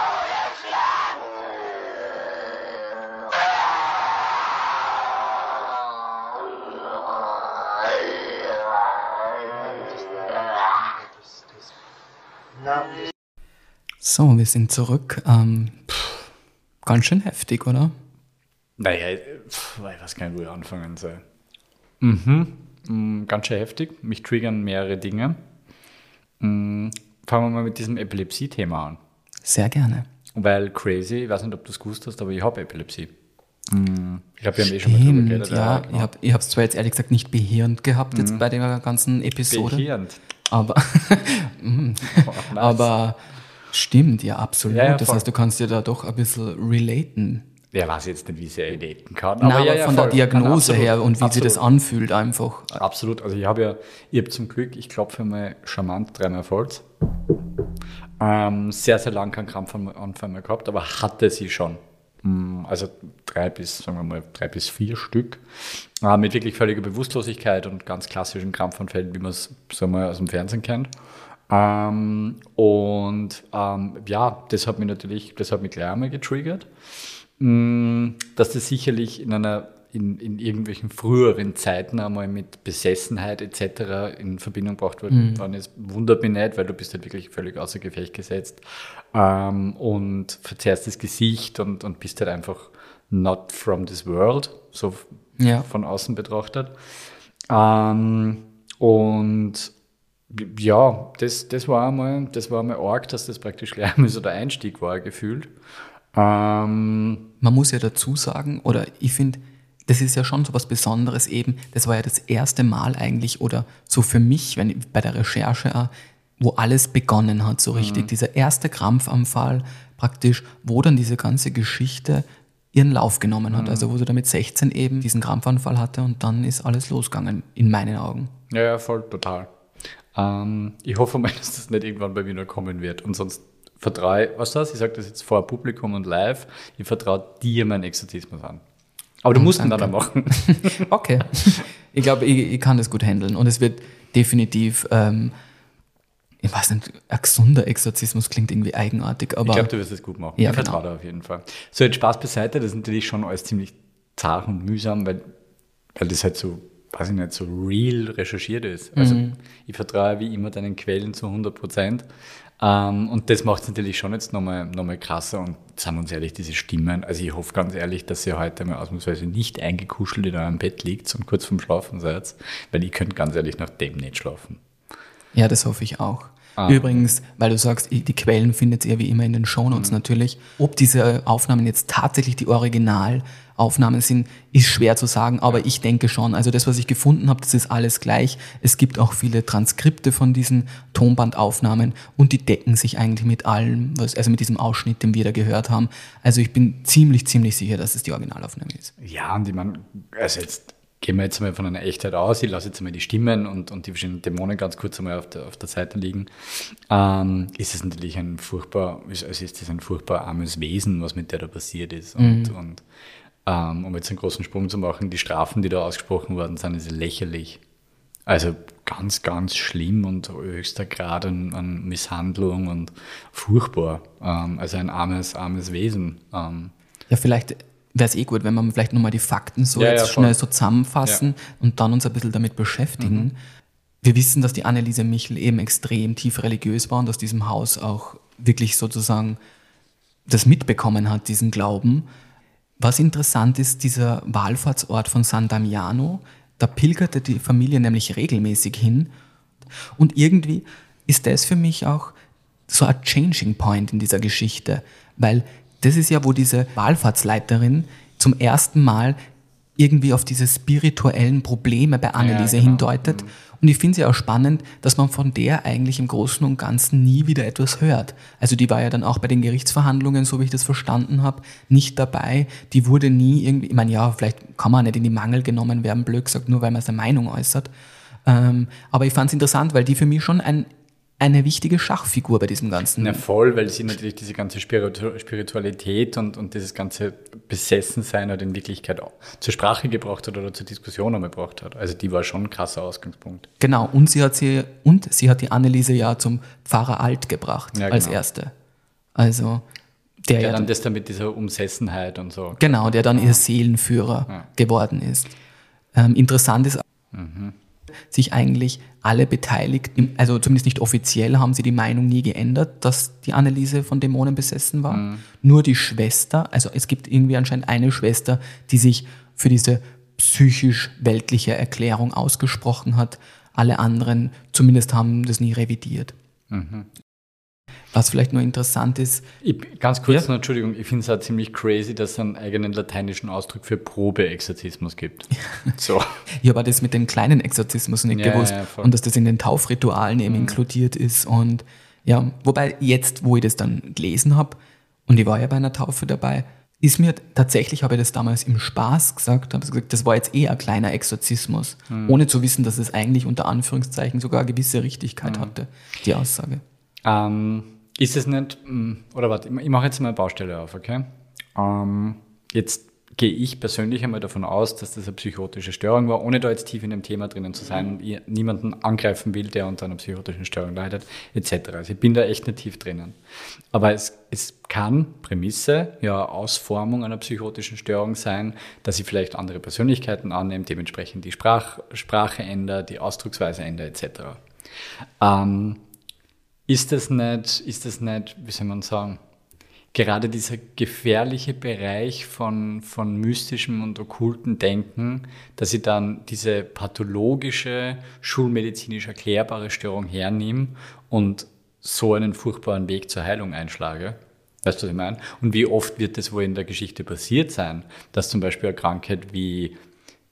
So, wir sind zurück. Ähm, pff, ganz schön heftig, oder? Naja, pf, ich weiß gar nicht, wo ich anfangen soll. Mhm. Mm, Ganz schön heftig. Mich triggern mehrere Dinge. Mm, Fangen wir mal mit diesem Epilepsie-Thema an. Sehr gerne. Weil crazy, ich weiß nicht, ob du es gewusst hast, aber ich habe Epilepsie. Mm, Ich glaube, wir haben eh schon mal drüber geredet. ja. genau. Ich habe es zwar jetzt ehrlich gesagt nicht behirnt gehabt jetzt bei der ganzen Episode, Behirnt. aber, Mhm. Oh, nice. aber stimmt, ja, absolut. Ja, ja, das heißt, du kannst dir da doch ein bisschen relaten. Wer weiß jetzt nicht, wie sie relaten kann. Na, aber ja, ja, von voll. der Diagnose Nein, her und wie absolut. sich das anfühlt einfach. Absolut. Also ich habe ja, ich habe zum Glück, ich klopfe mal charmant dreimal Holz. Ähm, sehr, sehr lang keinen Krampfanfall mehr gehabt, aber hatte sie schon. Mm, Also drei bis, sagen wir mal, drei bis vier Stück. Äh, mit wirklich völliger Bewusstlosigkeit und ganz klassischen Krampfanfällen, wie man es sagen wir, aus dem Fernsehen kennt. Ähm, und ähm, ja, das hat mich natürlich, das hat mich gleich einmal getriggert. Mm, dass das sicherlich in einer in, in irgendwelchen früheren Zeiten einmal mit Besessenheit etc. in Verbindung gebracht worden worden ist, wundert mich nicht, weil du bist halt wirklich völlig außer Gefecht gesetzt ähm, und verzerrst das Gesicht und, und bist halt einfach not from this world, so Ja. von außen betrachtet. Ähm, und ja, das, das war einmal, das war einmal arg, dass das praktisch gleich einmal so der Einstieg war, gefühlt. Ähm, Man muss ja dazu sagen, oder ich finde, das ist ja schon so was Besonderes eben. Das war ja das erste Mal eigentlich, oder so für mich, wenn ich bei der Recherche auch, wo alles begonnen hat, so richtig. Dieser erste Krampfanfall praktisch, wo dann diese ganze Geschichte ihren Lauf genommen hat. Also wo sie da mit 16 eben diesen Krampfanfall hatte und dann ist alles losgegangen, in meinen Augen. Ja, ja, voll, total. Ähm, ich hoffe mal, dass das nicht irgendwann bei mir noch kommen wird. Und sonst vertraue, was das? Ich sage das jetzt vor Publikum und live, ich vertraue dir meinen Exorzismus an. Aber du musst ihn dann danke. auch machen. Okay. ich glaube, ich, ich kann das gut handeln und es wird definitiv, ähm, ich weiß nicht, ein gesunder Exorzismus klingt irgendwie eigenartig, aber Ich glaube, du wirst es gut machen. Ja, ich vertraue genau. dir auf jeden Fall. So, jetzt Spaß beiseite, das ist natürlich schon alles ziemlich zart und mühsam, weil, weil das halt so, weiß ich nicht, so real recherchiert ist. Also Mhm. ich vertraue wie immer deinen Quellen zu 100 Prozent. Ähm, und das macht es natürlich schon jetzt nochmal noch mal krasser. Und sagen wir uns ehrlich, diese Stimmen, also ich hoffe ganz ehrlich, dass ihr heute mal ausnahmsweise nicht eingekuschelt in eurem Bett liegt und kurz vorm Schlafen seid, weil ich könnte ganz ehrlich nach dem nicht schlafen. Ja, das hoffe ich auch. Ah. Übrigens, weil du sagst, die Quellen findet ihr wie immer in den Shownotes Mhm. natürlich. Ob diese Aufnahmen jetzt tatsächlich die Originalaufnahmen sind, ist schwer zu sagen, aber ich denke schon. Also das, was ich gefunden habe, das ist alles gleich. Es gibt auch viele Transkripte von diesen Tonbandaufnahmen und die decken sich eigentlich mit allem, was, also mit diesem Ausschnitt, den wir da gehört haben. Also ich bin ziemlich, ziemlich sicher, dass es die Originalaufnahme ist. Ja, und ich meine, also jetzt gehen wir jetzt mal von einer Echtheit aus. Ich lasse jetzt mal die Stimmen und, und die verschiedenen Dämonen ganz kurz einmal auf der, auf der Seite liegen. Ähm, ist es natürlich ein furchtbar, ist- also ist das ein furchtbar armes Wesen, was mit der da passiert ist. Und, und ähm, um jetzt einen großen Sprung zu machen, die Strafen, die da ausgesprochen worden sind, ist lächerlich. Also ganz, ganz schlimm und höchster Grad an, an Misshandlung und furchtbar. Ähm, also ein armes, armes Wesen. Ähm, Ja, vielleicht wäre es eh gut, wenn wir vielleicht nochmal die Fakten so Ja, jetzt ja, schnell so zusammenfassen und dann uns ein bisschen damit beschäftigen. Wir wissen, dass die Anneliese Michel eben extrem tief religiös war und aus diesem Haus auch wirklich sozusagen das mitbekommen hat, diesen Glauben. Was interessant ist, dieser Wallfahrtsort von San Damiano, da pilgerte die Familie nämlich regelmäßig hin. Und irgendwie ist das für mich auch so ein Changing Point in dieser Geschichte, weil das ist ja, wo diese Wallfahrtsleiterin zum ersten Mal irgendwie auf diese spirituellen Probleme bei Anneliese genau. hindeutet. Und ich finde es ja auch spannend, dass man von der eigentlich im Großen und Ganzen nie wieder etwas hört. Also die war ja dann auch bei den Gerichtsverhandlungen, so wie ich das verstanden habe, nicht dabei. Die wurde nie irgendwie, ich meine, ja, vielleicht kann man nicht in die Mangel genommen werden, blöd gesagt, nur weil man seine Meinung äußert. Ähm, aber ich fand es interessant, weil die für mich schon ein, eine wichtige Schachfigur bei diesem Ganzen. Na voll, weil sie natürlich diese ganze Spiritu Spiritualität und, und dieses ganze Besessensein halt in Wirklichkeit auch zur Sprache gebracht hat oder zur Diskussion einmal gebracht hat. Also die war schon ein krasser Ausgangspunkt. Genau, und sie hat sie und sie hat die Anneliese ja zum Pfarrer Alt gebracht Ja, als genau. erste. Also der Ja, ja, dann das dann mit dieser Umsessenheit und so. genau, der dann ihr Seelenführer geworden ist. Ähm, interessant ist, sich eigentlich alle Beteiligten, also zumindest nicht offiziell, haben sie die Meinung nie geändert, dass die Anneliese von Dämonen besessen war. Nur die Schwester, also es gibt irgendwie anscheinend eine Schwester, die sich für diese psychisch-weltliche Erklärung ausgesprochen hat. Alle anderen zumindest haben das nie revidiert. Was vielleicht nur interessant ist, Ich, ganz kurz Ja. noch, Entschuldigung, ich finde es auch ziemlich crazy, dass es einen eigenen lateinischen Ausdruck für Probeexorzismus gibt. So. Ich habe das mit dem kleinen Exorzismus nicht Ja, gewusst ja. Mhm. und dass das in den Taufritualen eben inkludiert ist. Und ja, wobei jetzt, wo ich das dann gelesen habe, und ich war ja bei einer Taufe dabei, ist mir tatsächlich, habe ich das damals im Spaß gesagt, habe gesagt, das war jetzt eh ein kleiner Exorzismus, Mhm. ohne zu wissen, dass es eigentlich unter Anführungszeichen sogar eine gewisse Richtigkeit Mhm. hatte, die Aussage. Ähm, ist es nicht, mm, oder warte, ich- ich mache jetzt mal eine Baustelle auf, okay? Ähm, jetzt gehe ich persönlich einmal davon aus, dass das eine psychotische Störung war, ohne da jetzt tief in dem Thema drinnen zu sein und ich niemanden angreifen will, der unter einer psychotischen Störung leidet, etc. Also ich bin da echt nicht tief drinnen. Aber es, es kann Prämisse, ja, Ausformung einer psychotischen Störung sein, dass sie vielleicht andere Persönlichkeiten annimmt, dementsprechend die Sprach, Sprache ändert, die Ausdrucksweise ändert, etc. Ähm, ist das nicht, ist das nicht, wie soll man sagen, gerade dieser gefährliche Bereich von, von mystischem und okkulten Denken, dass ich dann diese pathologische, schulmedizinisch erklärbare Störung hernehme und so einen furchtbaren Weg zur Heilung einschlage. Weißt du, was ich meine? Und wie oft wird das wohl in der Geschichte passiert sein, dass zum Beispiel eine Krankheit wie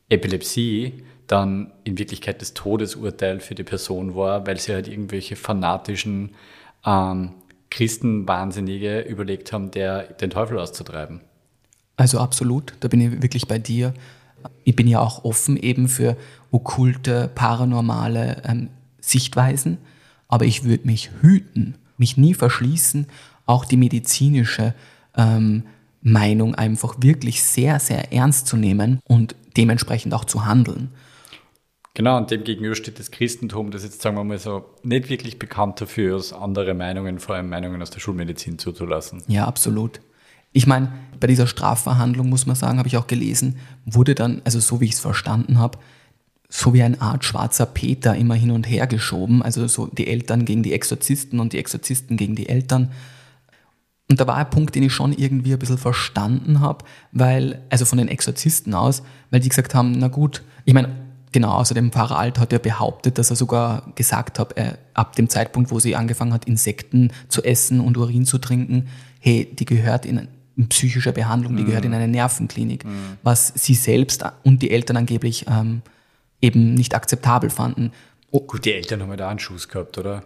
Epilepsie dann in Wirklichkeit das Todesurteil für die Person war, weil sie halt irgendwelche fanatischen ähm, Christenwahnsinnige überlegt haben, der den Teufel auszutreiben. Also absolut, da bin ich wirklich bei dir. Ich bin ja auch offen eben für okkulte, paranormale ähm, Sichtweisen, aber ich würde mich hüten, mich nie verschließen, auch die medizinische ähm, Meinung einfach wirklich sehr, sehr ernst zu nehmen und dementsprechend auch zu handeln. Genau, und dem gegenüber steht das Christentum, das jetzt, sagen wir mal so, nicht wirklich bekannt dafür ist, andere Meinungen, vor allem Meinungen aus der Schulmedizin zuzulassen. Ja, absolut. Ich meine, bei dieser Strafverhandlung, muss man sagen, habe ich auch gelesen, wurde dann, also so wie ich es verstanden habe, so wie eine Art schwarzer Peter immer hin und her geschoben, also so die Eltern gegen die Exorzisten und die Exorzisten gegen die Eltern. Und da war ein Punkt, den ich schon irgendwie ein bisschen verstanden habe, weil, also von den Exorzisten aus, weil die gesagt haben, na gut, ich meine, genau, außerdem Pfarrer Alt hat ja behauptet, dass er sogar gesagt hat, äh, ab dem Zeitpunkt, wo sie angefangen hat, Insekten zu essen und Urin zu trinken, hey, die gehört in, in psychische Behandlung, die gehört in eine Nervenklinik, was sie selbst und die Eltern angeblich ähm, eben nicht akzeptabel fanden. Oh, gut, die Eltern haben ja da einen Schuss gehabt, oder?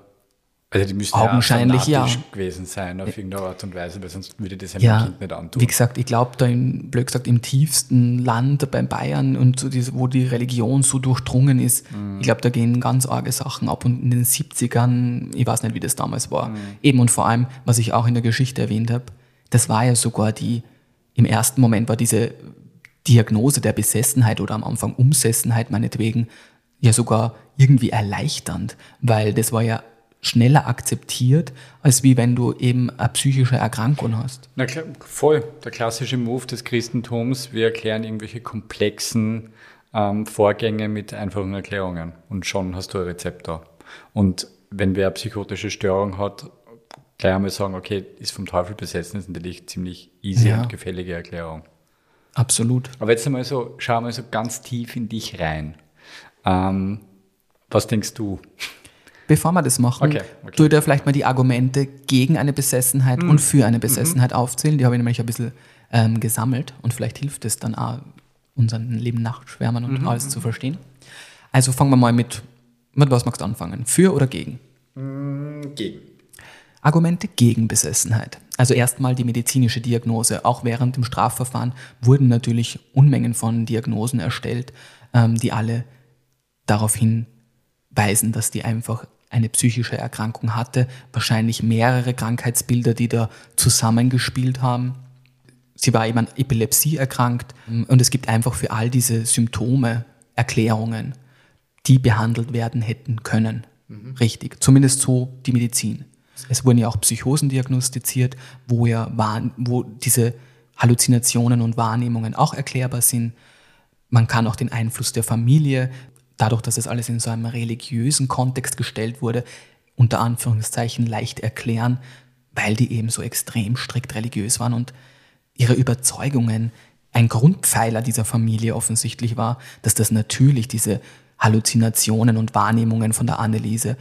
Also die müssen Augenscheinlich, ja, ja. gewesen sein auf irgendeine Art und Weise, weil sonst würde das einem Ja, Kind nicht antun. wie gesagt, ich glaube, da im, blöd gesagt, im tiefsten Land bei Bayern und so diese, wo die Religion so durchdrungen ist, ich glaube, da gehen ganz arge Sachen ab. Und in den 70ern, ich weiß nicht, wie das damals war. Eben und vor allem, was ich auch in der Geschichte erwähnt habe, das war ja sogar die, im ersten Moment war diese Diagnose der Besessenheit oder am Anfang Umsessenheit meinetwegen ja sogar irgendwie erleichternd, weil das war ja schneller akzeptiert, als wie wenn du eben eine psychische Erkrankung hast. Na klar, voll. Der klassische Move des Christentums, wir erklären irgendwelche komplexen ähm, Vorgänge mit einfachen Erklärungen und schon hast du ein Rezept da. Und wenn wer eine psychotische Störung hat, gleich einmal sagen, okay, ist vom Teufel besessen, ist natürlich ziemlich easy Ja. und gefällige Erklärung. Absolut. Aber jetzt einmal so, schau mal so ganz tief in dich rein. Ähm, was denkst du? Bevor wir das machen, Okay, okay. tu dir vielleicht mal die Argumente gegen eine Besessenheit Mhm. und für eine Besessenheit aufzählen. Die habe ich nämlich ein bisschen ähm, gesammelt und vielleicht hilft es dann auch unseren lieben Nachtschwärmern Mhm, und alles zu verstehen. Also fangen wir mal mit, mit was magst du anfangen? Für oder gegen? Gegen. Argumente gegen Besessenheit. Also erstmal die medizinische Diagnose. Auch während dem Strafverfahren wurden natürlich Unmengen von Diagnosen erstellt, ähm, die alle darauf hinweisen, dass die einfach eine psychische Erkrankung hatte. Wahrscheinlich mehrere Krankheitsbilder, die da zusammengespielt haben. Sie war eben an Epilepsie erkrankt und es gibt einfach für all diese Symptome Erklärungen, die behandelt werden hätten können. Richtig, zumindest so die Medizin. Es wurden ja auch Psychosen diagnostiziert, wo ja wo diese Halluzinationen und Wahrnehmungen auch erklärbar sind. Man kann auch den Einfluss der Familie, dadurch, dass es alles in so einem religiösen Kontext gestellt wurde, unter Anführungszeichen leicht erklären, weil die eben so extrem strikt religiös waren und ihre Überzeugungen ein Grundpfeiler dieser Familie offensichtlich war, dass das natürlich diese Halluzinationen und Wahrnehmungen von der Anneliese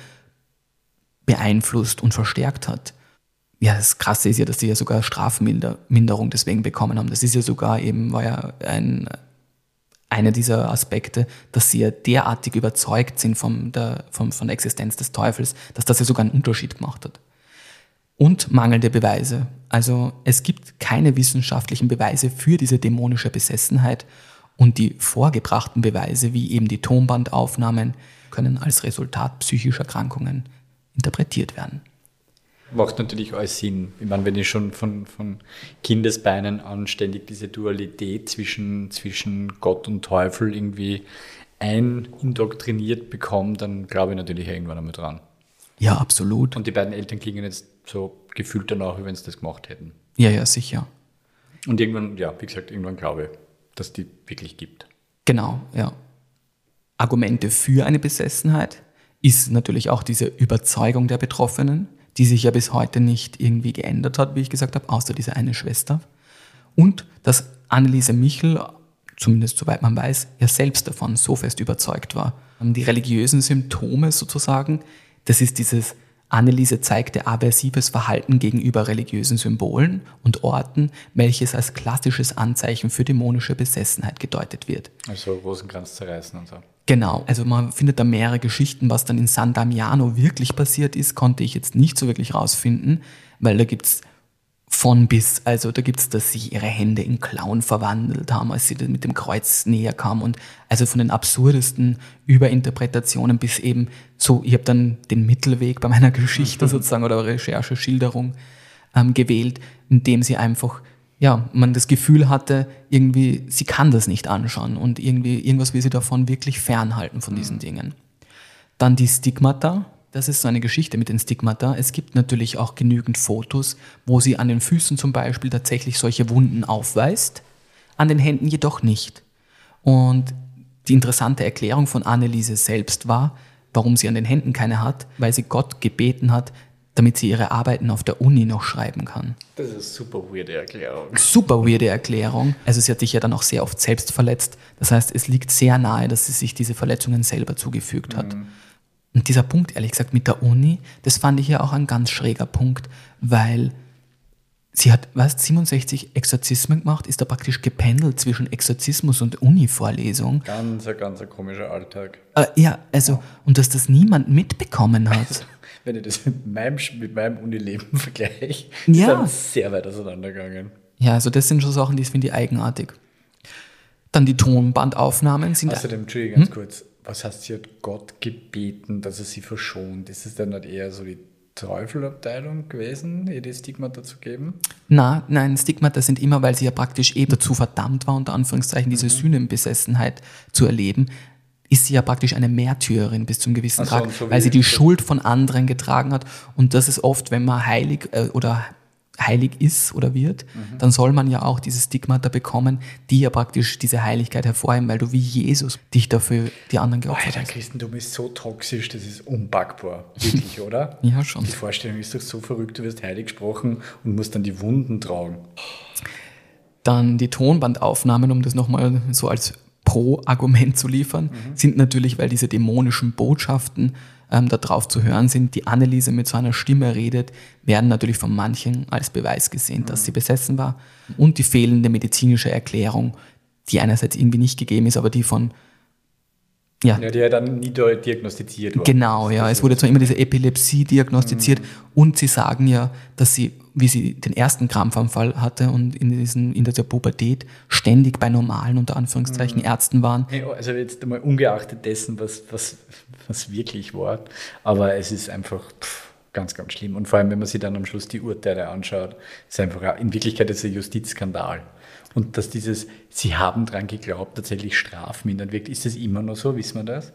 beeinflusst und verstärkt hat. Ja, das Krasse ist ja, dass sie ja sogar Strafminderung deswegen bekommen haben. Das ist ja sogar eben, war ja ein, einer dieser Aspekte, dass sie ja derartig überzeugt sind vom, der, vom, von der Existenz des Teufels, dass das ja sogar einen Unterschied gemacht hat. Und mangelnde Beweise. Also es gibt keine wissenschaftlichen Beweise für diese dämonische Besessenheit und die vorgebrachten Beweise, wie eben die Tonbandaufnahmen, können als Resultat psychischer Erkrankungen interpretiert werden. Macht natürlich alles Sinn. Ich meine, wenn ich schon von, von Kindesbeinen an ständig diese Dualität zwischen, zwischen Gott und Teufel irgendwie einindoktriniert bekomme, dann glaube ich natürlich irgendwann einmal dran. Ja, absolut. Und die beiden Eltern klingen jetzt so gefühlt danach, wie wenn sie das gemacht hätten. Ja, ja, sicher. Und irgendwann, ja, wie gesagt, irgendwann glaube ich, dass die wirklich gibt. Genau, ja. Argumente für eine Besessenheit ist natürlich auch diese Überzeugung der Betroffenen, die sich ja bis heute nicht irgendwie geändert hat, wie ich gesagt habe, außer diese eine Schwester. Und dass Anneliese Michel, zumindest soweit man weiß, ja selbst davon so fest überzeugt war. Die religiösen Symptome sozusagen, das ist dieses Anneliese zeigte aversives Verhalten gegenüber religiösen Symbolen und Orten, welches als klassisches Anzeichen für dämonische Besessenheit gedeutet wird. Also Rosenkranz zerreißen und so. Genau, also man findet da mehrere Geschichten, was dann in San Damiano wirklich passiert ist, konnte ich jetzt nicht so wirklich rausfinden, weil da gibt's von bis, also da gibt's, dass sie ihre Hände in Klauen verwandelt haben, als sie dann mit dem Kreuz näher kam. Und also von den absurdesten Überinterpretationen bis eben so, ich habe dann den Mittelweg bei meiner Geschichte sozusagen oder Recherche, Schilderung ähm, gewählt, indem sie einfach, ja, man das Gefühl hatte, irgendwie, sie kann das nicht anschauen und irgendwie, irgendwas will sie davon wirklich fernhalten von diesen Dingen. Dann die Stigmata. Das ist so eine Geschichte mit den Stigmata. Es gibt natürlich auch genügend Fotos, wo sie an den Füßen zum Beispiel tatsächlich solche Wunden aufweist, an den Händen jedoch nicht. Und die interessante Erklärung von Anneliese selbst war, warum sie an den Händen keine hat, weil sie Gott gebeten hat, damit sie ihre Arbeiten auf der Uni noch schreiben kann. Das ist eine super weirde Erklärung. Super weirde Erklärung. Also sie hat sich ja dann auch sehr oft selbst verletzt. Das heißt, es liegt sehr nahe, dass sie sich diese Verletzungen selber zugefügt hat. Und dieser Punkt, ehrlich gesagt, mit der Uni, das fand ich ja auch ein ganz schräger Punkt, weil sie hat, was, 67 Exorzismen gemacht, ist da praktisch gependelt zwischen Exorzismus und Uni-Vorlesung. Ganz, ganz ein komischer Alltag. Äh, ja, also, und dass das niemand mitbekommen hat. Wenn ich das mit meinem, mit meinem Unileben vergleiche, Ja. ist dann sehr weit auseinandergegangen. Ja, also das sind schon Sachen, die finde ich eigenartig. Dann die Tonbandaufnahmen sind Außerdem, Entschuldigung, ganz kurz, was heißt, sie hat Gott gebeten, dass er sie verschont? Ist es dann nicht eher so die Teufelabteilung gewesen, ihr die Stigmata zu geben? Na, nein, Stigmata sind immer, weil sie ja praktisch eben dazu verdammt war, unter Anführungszeichen, diese Mhm. Sühnenbesessenheit zu erleben, ist sie ja praktisch eine Märtyrerin bis zum gewissen so, Grad, so weil sie die Schuld von anderen getragen hat. Und das ist oft, wenn man heilig äh, oder heilig ist oder wird, Mhm. dann soll man ja auch diese Stigmata bekommen, die ja praktisch diese Heiligkeit hervorheben, weil du wie Jesus dich dafür die anderen geopfert Alter, hast. Christentum ist so toxisch, das ist unpackbar. Wirklich, oder? Ja, schon. Die Vorstellung ist doch so verrückt, du wirst heilig gesprochen und musst dann die Wunden tragen. Dann die Tonbandaufnahmen, um das nochmal so als Pro-Argument zu liefern, sind natürlich, weil diese dämonischen Botschaften ähm, da drauf zu hören sind, die Anneliese mit so einer Stimme redet, werden natürlich von manchen als Beweis gesehen, dass sie besessen war. Und die fehlende medizinische Erklärung, die einerseits irgendwie nicht gegeben ist, aber die von, ja, Ja, die ja dann nie diagnostiziert wurde. Genau, ja. Es wurde zwar immer diese Epilepsie diagnostiziert und sie sagen ja, dass sie, wie sie den ersten Krampfanfall hatte und in, diesen, in dieser Pubertät ständig bei normalen, unter Anführungszeichen, Ärzten waren. Also jetzt einmal ungeachtet dessen, was, was, was wirklich war. Aber es ist einfach pff, ganz, ganz schlimm. Und vor allem, wenn man sich dann am Schluss die Urteile anschaut, ist einfach, in Wirklichkeit ist ein Justizskandal. Und dass dieses, sie haben dran geglaubt, tatsächlich strafmindernd wirkt, ist das immer noch so? Wissen wir das?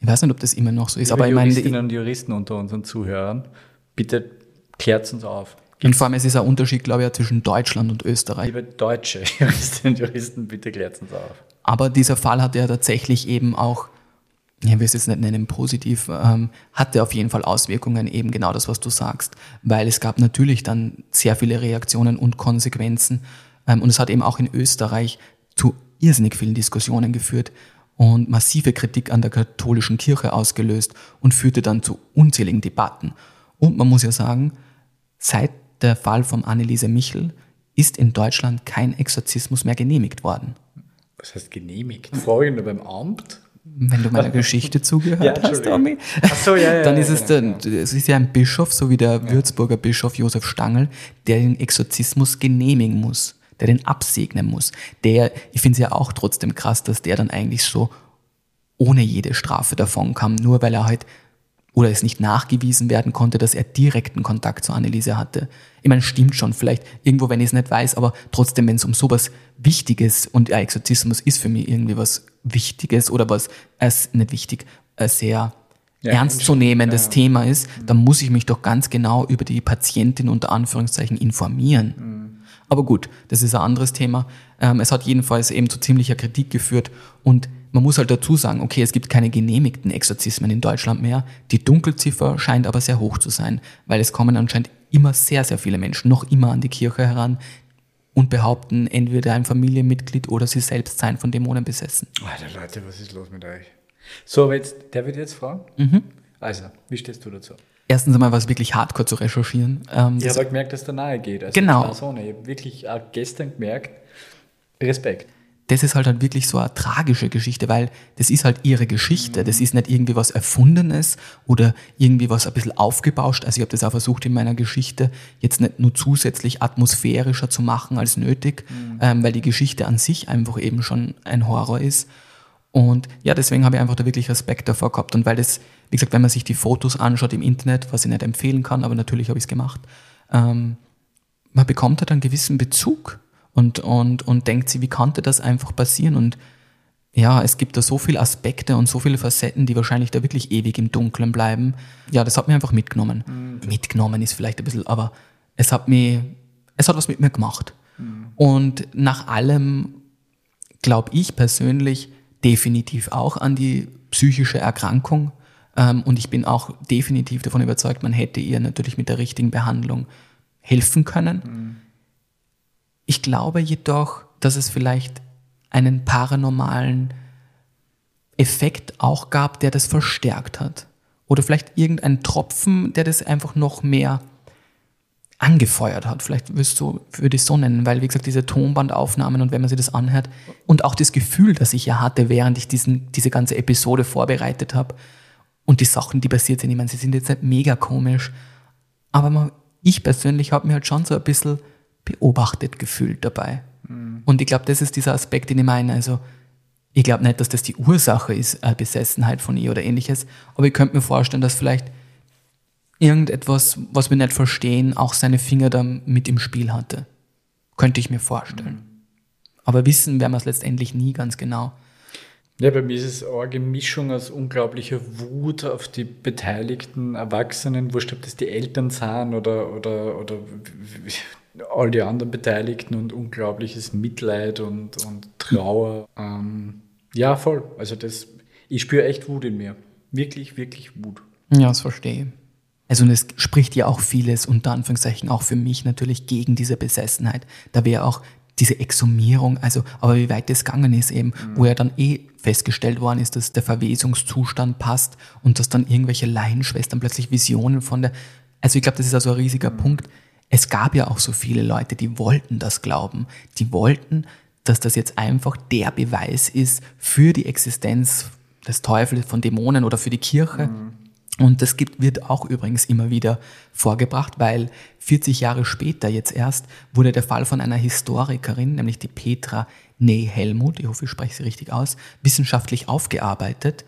Ich weiß nicht, ob das immer noch so ist, aber Liebe ich meine, Juristinnen und Juristen unter unseren Zuhörern, bitte klärt uns auf. und vor allem es ist ein Unterschied, glaube ich, zwischen Deutschland und Österreich. Liebe deutsche Juristinnen und Juristen, bitte klärt uns auf. Aber dieser Fall hatte ja tatsächlich eben auch, ich will es jetzt nicht nennen positiv, ähm, hatte auf jeden Fall Auswirkungen, eben genau das, was du sagst. Weil es gab natürlich dann sehr viele Reaktionen und Konsequenzen. Ähm, und es hat eben auch in Österreich zu irrsinnig vielen Diskussionen geführt und massive Kritik an der katholischen Kirche ausgelöst und führte dann zu unzähligen Debatten. Und man muss ja sagen, seit der Fall von Anneliese Michel ist in Deutschland kein Exorzismus mehr genehmigt worden. Was heißt genehmigt? Ich nur beim Amt? Wenn du meiner Geschichte zugehört Ja, hast. Tommy, so, ja, ja, dann ist es, genau, der, es ist ja ein Bischof, so wie der Würzburger Bischof Josef Stangl, der den Exorzismus genehmigen muss, der den absegnen muss. Der, ich finde es ja auch trotzdem krass, dass der dann eigentlich so ohne jede Strafe davon kam, nur weil er halt oder es nicht nachgewiesen werden konnte, dass er direkten Kontakt zu Anneliese hatte. Ich meine, stimmt schon, vielleicht irgendwo, wenn ich es nicht weiß, aber trotzdem, wenn es um sowas Wichtiges und ja, Exorzismus ist für mich irgendwie was Wichtiges oder was als nicht wichtig, äh, sehr Ja, ernstzunehmendes Thema ist, dann muss ich mich doch ganz genau über die Patientin unter Anführungszeichen informieren. Aber gut, das ist ein anderes Thema. Ähm, es hat jedenfalls eben zu ziemlicher Kritik geführt und man muss halt dazu sagen, okay, es gibt keine genehmigten Exorzismen in Deutschland mehr. Die Dunkelziffer scheint aber sehr hoch zu sein, weil es kommen anscheinend immer sehr, sehr viele Menschen noch immer an die Kirche heran und behaupten, entweder ein Familienmitglied oder sie selbst seien von Dämonen besessen. Alter Leute, was ist los mit euch? So, aber jetzt, der wird jetzt fragen? Mhm. Also, wie stehst du dazu? Erstens einmal war es wirklich hardcore zu recherchieren. Ähm, Ich habe gemerkt, dass der nahe geht. Also Genau. ich habe wirklich auch gestern gemerkt, Respekt. das ist halt, halt wirklich so eine tragische Geschichte, weil das ist halt ihre Geschichte. Das ist nicht irgendwie was Erfundenes oder irgendwie was ein bisschen aufgebauscht. Also ich habe das auch versucht in meiner Geschichte jetzt nicht nur zusätzlich atmosphärischer zu machen als nötig, ähm, weil die Geschichte an sich einfach eben schon ein Horror ist. Und ja, deswegen habe ich einfach da wirklich Respekt davor gehabt. Und weil das, wie gesagt, wenn man sich die Fotos anschaut im Internet, was ich nicht empfehlen kann, aber natürlich habe ich es gemacht, ähm, man bekommt halt einen gewissen Bezug und, und, und denkt sich, wie konnte das einfach passieren? Und ja, es gibt da so viele Aspekte und so viele Facetten, die wahrscheinlich da wirklich ewig im Dunkeln bleiben. Ja, das hat mich einfach mitgenommen. Mitgenommen ist vielleicht ein bisschen, aber es hat mich, es hat was mit mir gemacht. Und nach allem glaube ich persönlich definitiv auch an die psychische Erkrankung. Ähm, und ich bin auch definitiv davon überzeugt, man hätte ihr natürlich mit der richtigen Behandlung helfen können. Ich glaube jedoch, dass es vielleicht einen paranormalen Effekt auch gab, der das verstärkt hat. Oder vielleicht irgendein Tropfen, der das einfach noch mehr angefeuert hat. Vielleicht wirst du, würde ich so nennen, weil, wie gesagt, diese Tonbandaufnahmen und wenn man sich das anhört und auch das Gefühl, das ich ja hatte, während ich diesen, diese ganze Episode vorbereitet habe und die Sachen, die passiert sind, ich meine, sie sind jetzt nicht mega komisch, aber man, ich persönlich habe mir halt schon so ein bisschen beobachtet gefühlt dabei. Und ich glaube, das ist dieser Aspekt, den ich meine. Also, ich glaube nicht, dass das die Ursache ist, eine Besessenheit von ihr oder ähnliches, aber ich könnte mir vorstellen, dass vielleicht irgendetwas, was wir nicht verstehen, auch seine Finger da mit im Spiel hatte. Könnte ich mir vorstellen. Aber wissen werden wir es letztendlich nie ganz genau. Ja, bei mir ist es auch eine Mischung aus unglaublicher Wut auf die beteiligten Erwachsenen, wurscht, ob das die Eltern sind oder, oder, oder all die anderen Beteiligten und unglaubliches Mitleid und, und Trauer. Ähm, ja, voll. Also das, ich spüre echt Wut in mir. Wirklich, wirklich Wut. Ja, das verstehe ich. Also und es spricht ja auch vieles, unter Anführungszeichen auch für mich natürlich gegen diese Besessenheit. Da wäre auch diese Exhumierung, also aber wie weit das gegangen ist eben, wo ja dann eh festgestellt worden ist, dass der Verwesungszustand passt und dass dann irgendwelche Laienschwestern plötzlich Visionen von der, also ich glaube, das ist also ein riesiger Punkt. Es gab ja auch so viele Leute, die wollten das glauben, die wollten, dass das jetzt einfach der Beweis ist für die Existenz des Teufels, von Dämonen oder für die Kirche. Und das gibt, wird auch übrigens immer wieder vorgebracht, weil 40 Jahre später jetzt erst wurde der Fall von einer Historikerin, nämlich die Petra Ney-Helmuth, ich hoffe, ich spreche sie richtig aus, wissenschaftlich aufgearbeitet.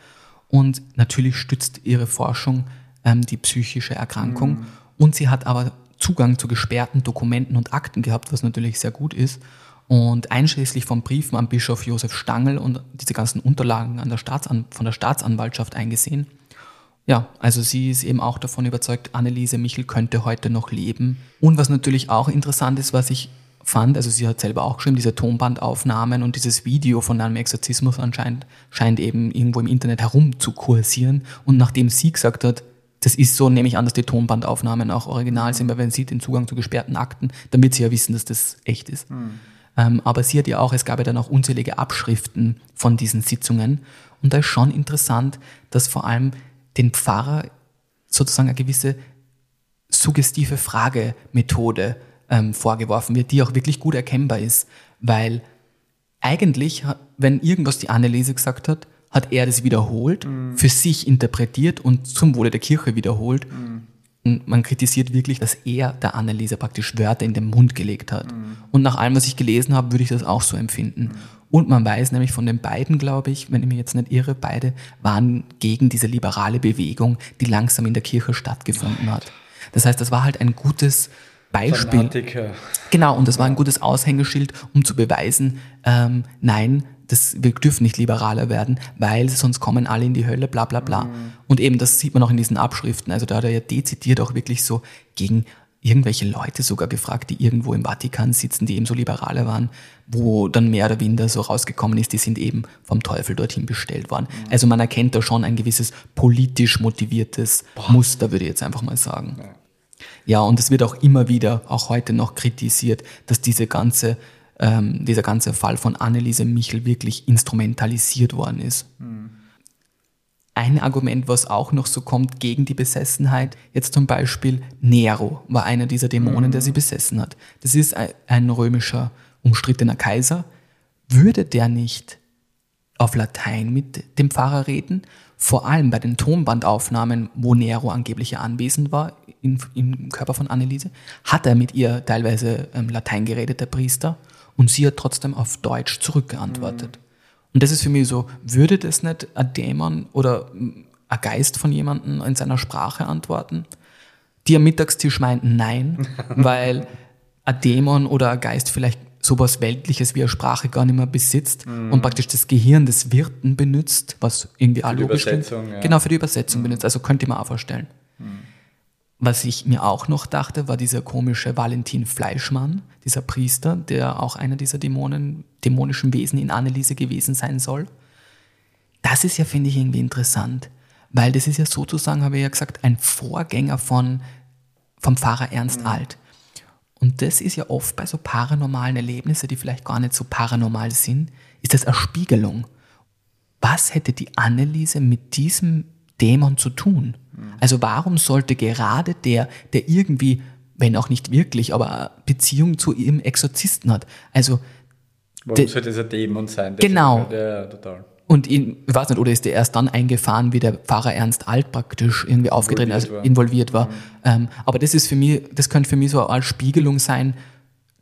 Und natürlich stützt ihre Forschung ähm, die psychische Erkrankung. Und sie hat aber Zugang zu gesperrten Dokumenten und Akten gehabt, was natürlich sehr gut ist. Und einschließlich von Briefen an Bischof Josef Stangl und diese ganzen Unterlagen an der Staatsan von der Staatsanwaltschaft eingesehen. Ja, also sie ist eben auch davon überzeugt, Anneliese Michel könnte heute noch leben. Und was natürlich auch interessant ist, was ich fand, also sie hat selber auch geschrieben, diese Tonbandaufnahmen und dieses Video von einem Exorzismus anscheinend scheint eben irgendwo im Internet herum zu kursieren. Und nachdem sie gesagt hat, das ist so, nehme ich an, dass die Tonbandaufnahmen auch original sind, weil wenn sie den Zugang zu gesperrten Akten, dann wird sie ja wissen, dass das echt ist. Ähm, aber sie hat ja auch, es gab ja dann auch unzählige Abschriften von diesen Sitzungen. Und da ist schon interessant, dass vor allem den Pfarrer sozusagen eine gewisse suggestive Fragemethode ähm, vorgeworfen wird, die auch wirklich gut erkennbar ist. Weil eigentlich, wenn irgendwas die Anneliese gesagt hat, hat er das wiederholt, für sich interpretiert und zum Wohle der Kirche wiederholt. Und man kritisiert wirklich, dass er der Anneliese praktisch Wörter in den Mund gelegt hat. Und nach allem, was ich gelesen habe, würde ich das auch so empfinden. Und man weiß nämlich von den beiden, glaube ich, wenn ich mich jetzt nicht irre, beide waren gegen diese liberale Bewegung, die langsam in der Kirche stattgefunden hat. Das heißt, das war halt ein gutes Beispiel. Fanatiker. Genau, und das war ein gutes Aushängeschild, um zu beweisen, ähm, nein, das, wir dürfen nicht liberaler werden, weil sonst kommen alle in die Hölle, bla bla bla. Und eben, das sieht man auch in diesen Abschriften. Also da hat er ja dezidiert auch wirklich so gegen irgendwelche Leute sogar gefragt, die irgendwo im Vatikan sitzen, die eben so liberaler waren, wo dann mehr oder weniger so rausgekommen ist, die sind eben vom Teufel dorthin bestellt worden. Also man erkennt da schon ein gewisses politisch motiviertes Muster, würde ich jetzt einfach mal sagen. Ja, und es wird auch immer wieder, auch heute noch kritisiert, dass diese ganze, ähm, dieser ganze Fall von Anneliese Michel wirklich instrumentalisiert worden ist. Ein Argument, was auch noch so kommt gegen die Besessenheit, jetzt zum Beispiel Nero war einer dieser Dämonen, der sie besessen hat. Das ist ein, römischer umstrittener Kaiser, würde der nicht auf Latein mit dem Pfarrer reden? Vor allem bei den Tonbandaufnahmen, wo Nero angeblich ja anwesend war, in, im Körper von Anneliese, hat er mit ihr teilweise ähm, Latein geredet, der Priester, und sie hat trotzdem auf Deutsch zurückgeantwortet. Und das ist für mich so, würde das nicht ein Dämon oder ein Geist von jemandem in seiner Sprache antworten? Die am Mittagstisch meinten nein, weil ein Dämon oder ein Geist vielleicht sowas Weltliches wie eine Sprache gar nicht mehr besitzt und praktisch das Gehirn des Wirten benutzt, was irgendwie auch die logisch. Übersetzung, ja. Genau, für die Übersetzung benutzt. Also könnte ich mir auch vorstellen. Was ich mir auch noch dachte, war dieser komische Valentin Fleischmann, dieser Priester, der auch einer dieser Dämonen, dämonischen Wesen in Anneliese gewesen sein soll. Das ist ja, finde ich, irgendwie interessant, weil das ist ja sozusagen, habe ich ja gesagt, ein Vorgänger von, vom Pfarrer Ernst Alt. Und das ist ja oft bei so paranormalen Erlebnissen, die vielleicht gar nicht so paranormal sind, ist das eine Spiegelung. Was hätte die Anneliese mit diesem Dämon zu tun? Also warum sollte gerade der, der irgendwie, wenn auch nicht wirklich, aber Beziehung zu ihrem Exorzisten hat, also Warum sollte ein Dämon sein? Genau. sich- Ja, total. Und ihn, ich weiß nicht, oder ist der erst dann eingefahren, wie der Pfarrer Ernst Alt praktisch irgendwie aufgetreten, Involviert also war. involviert war. Ähm, aber das ist für mich, das könnte für mich so eine Spiegelung sein,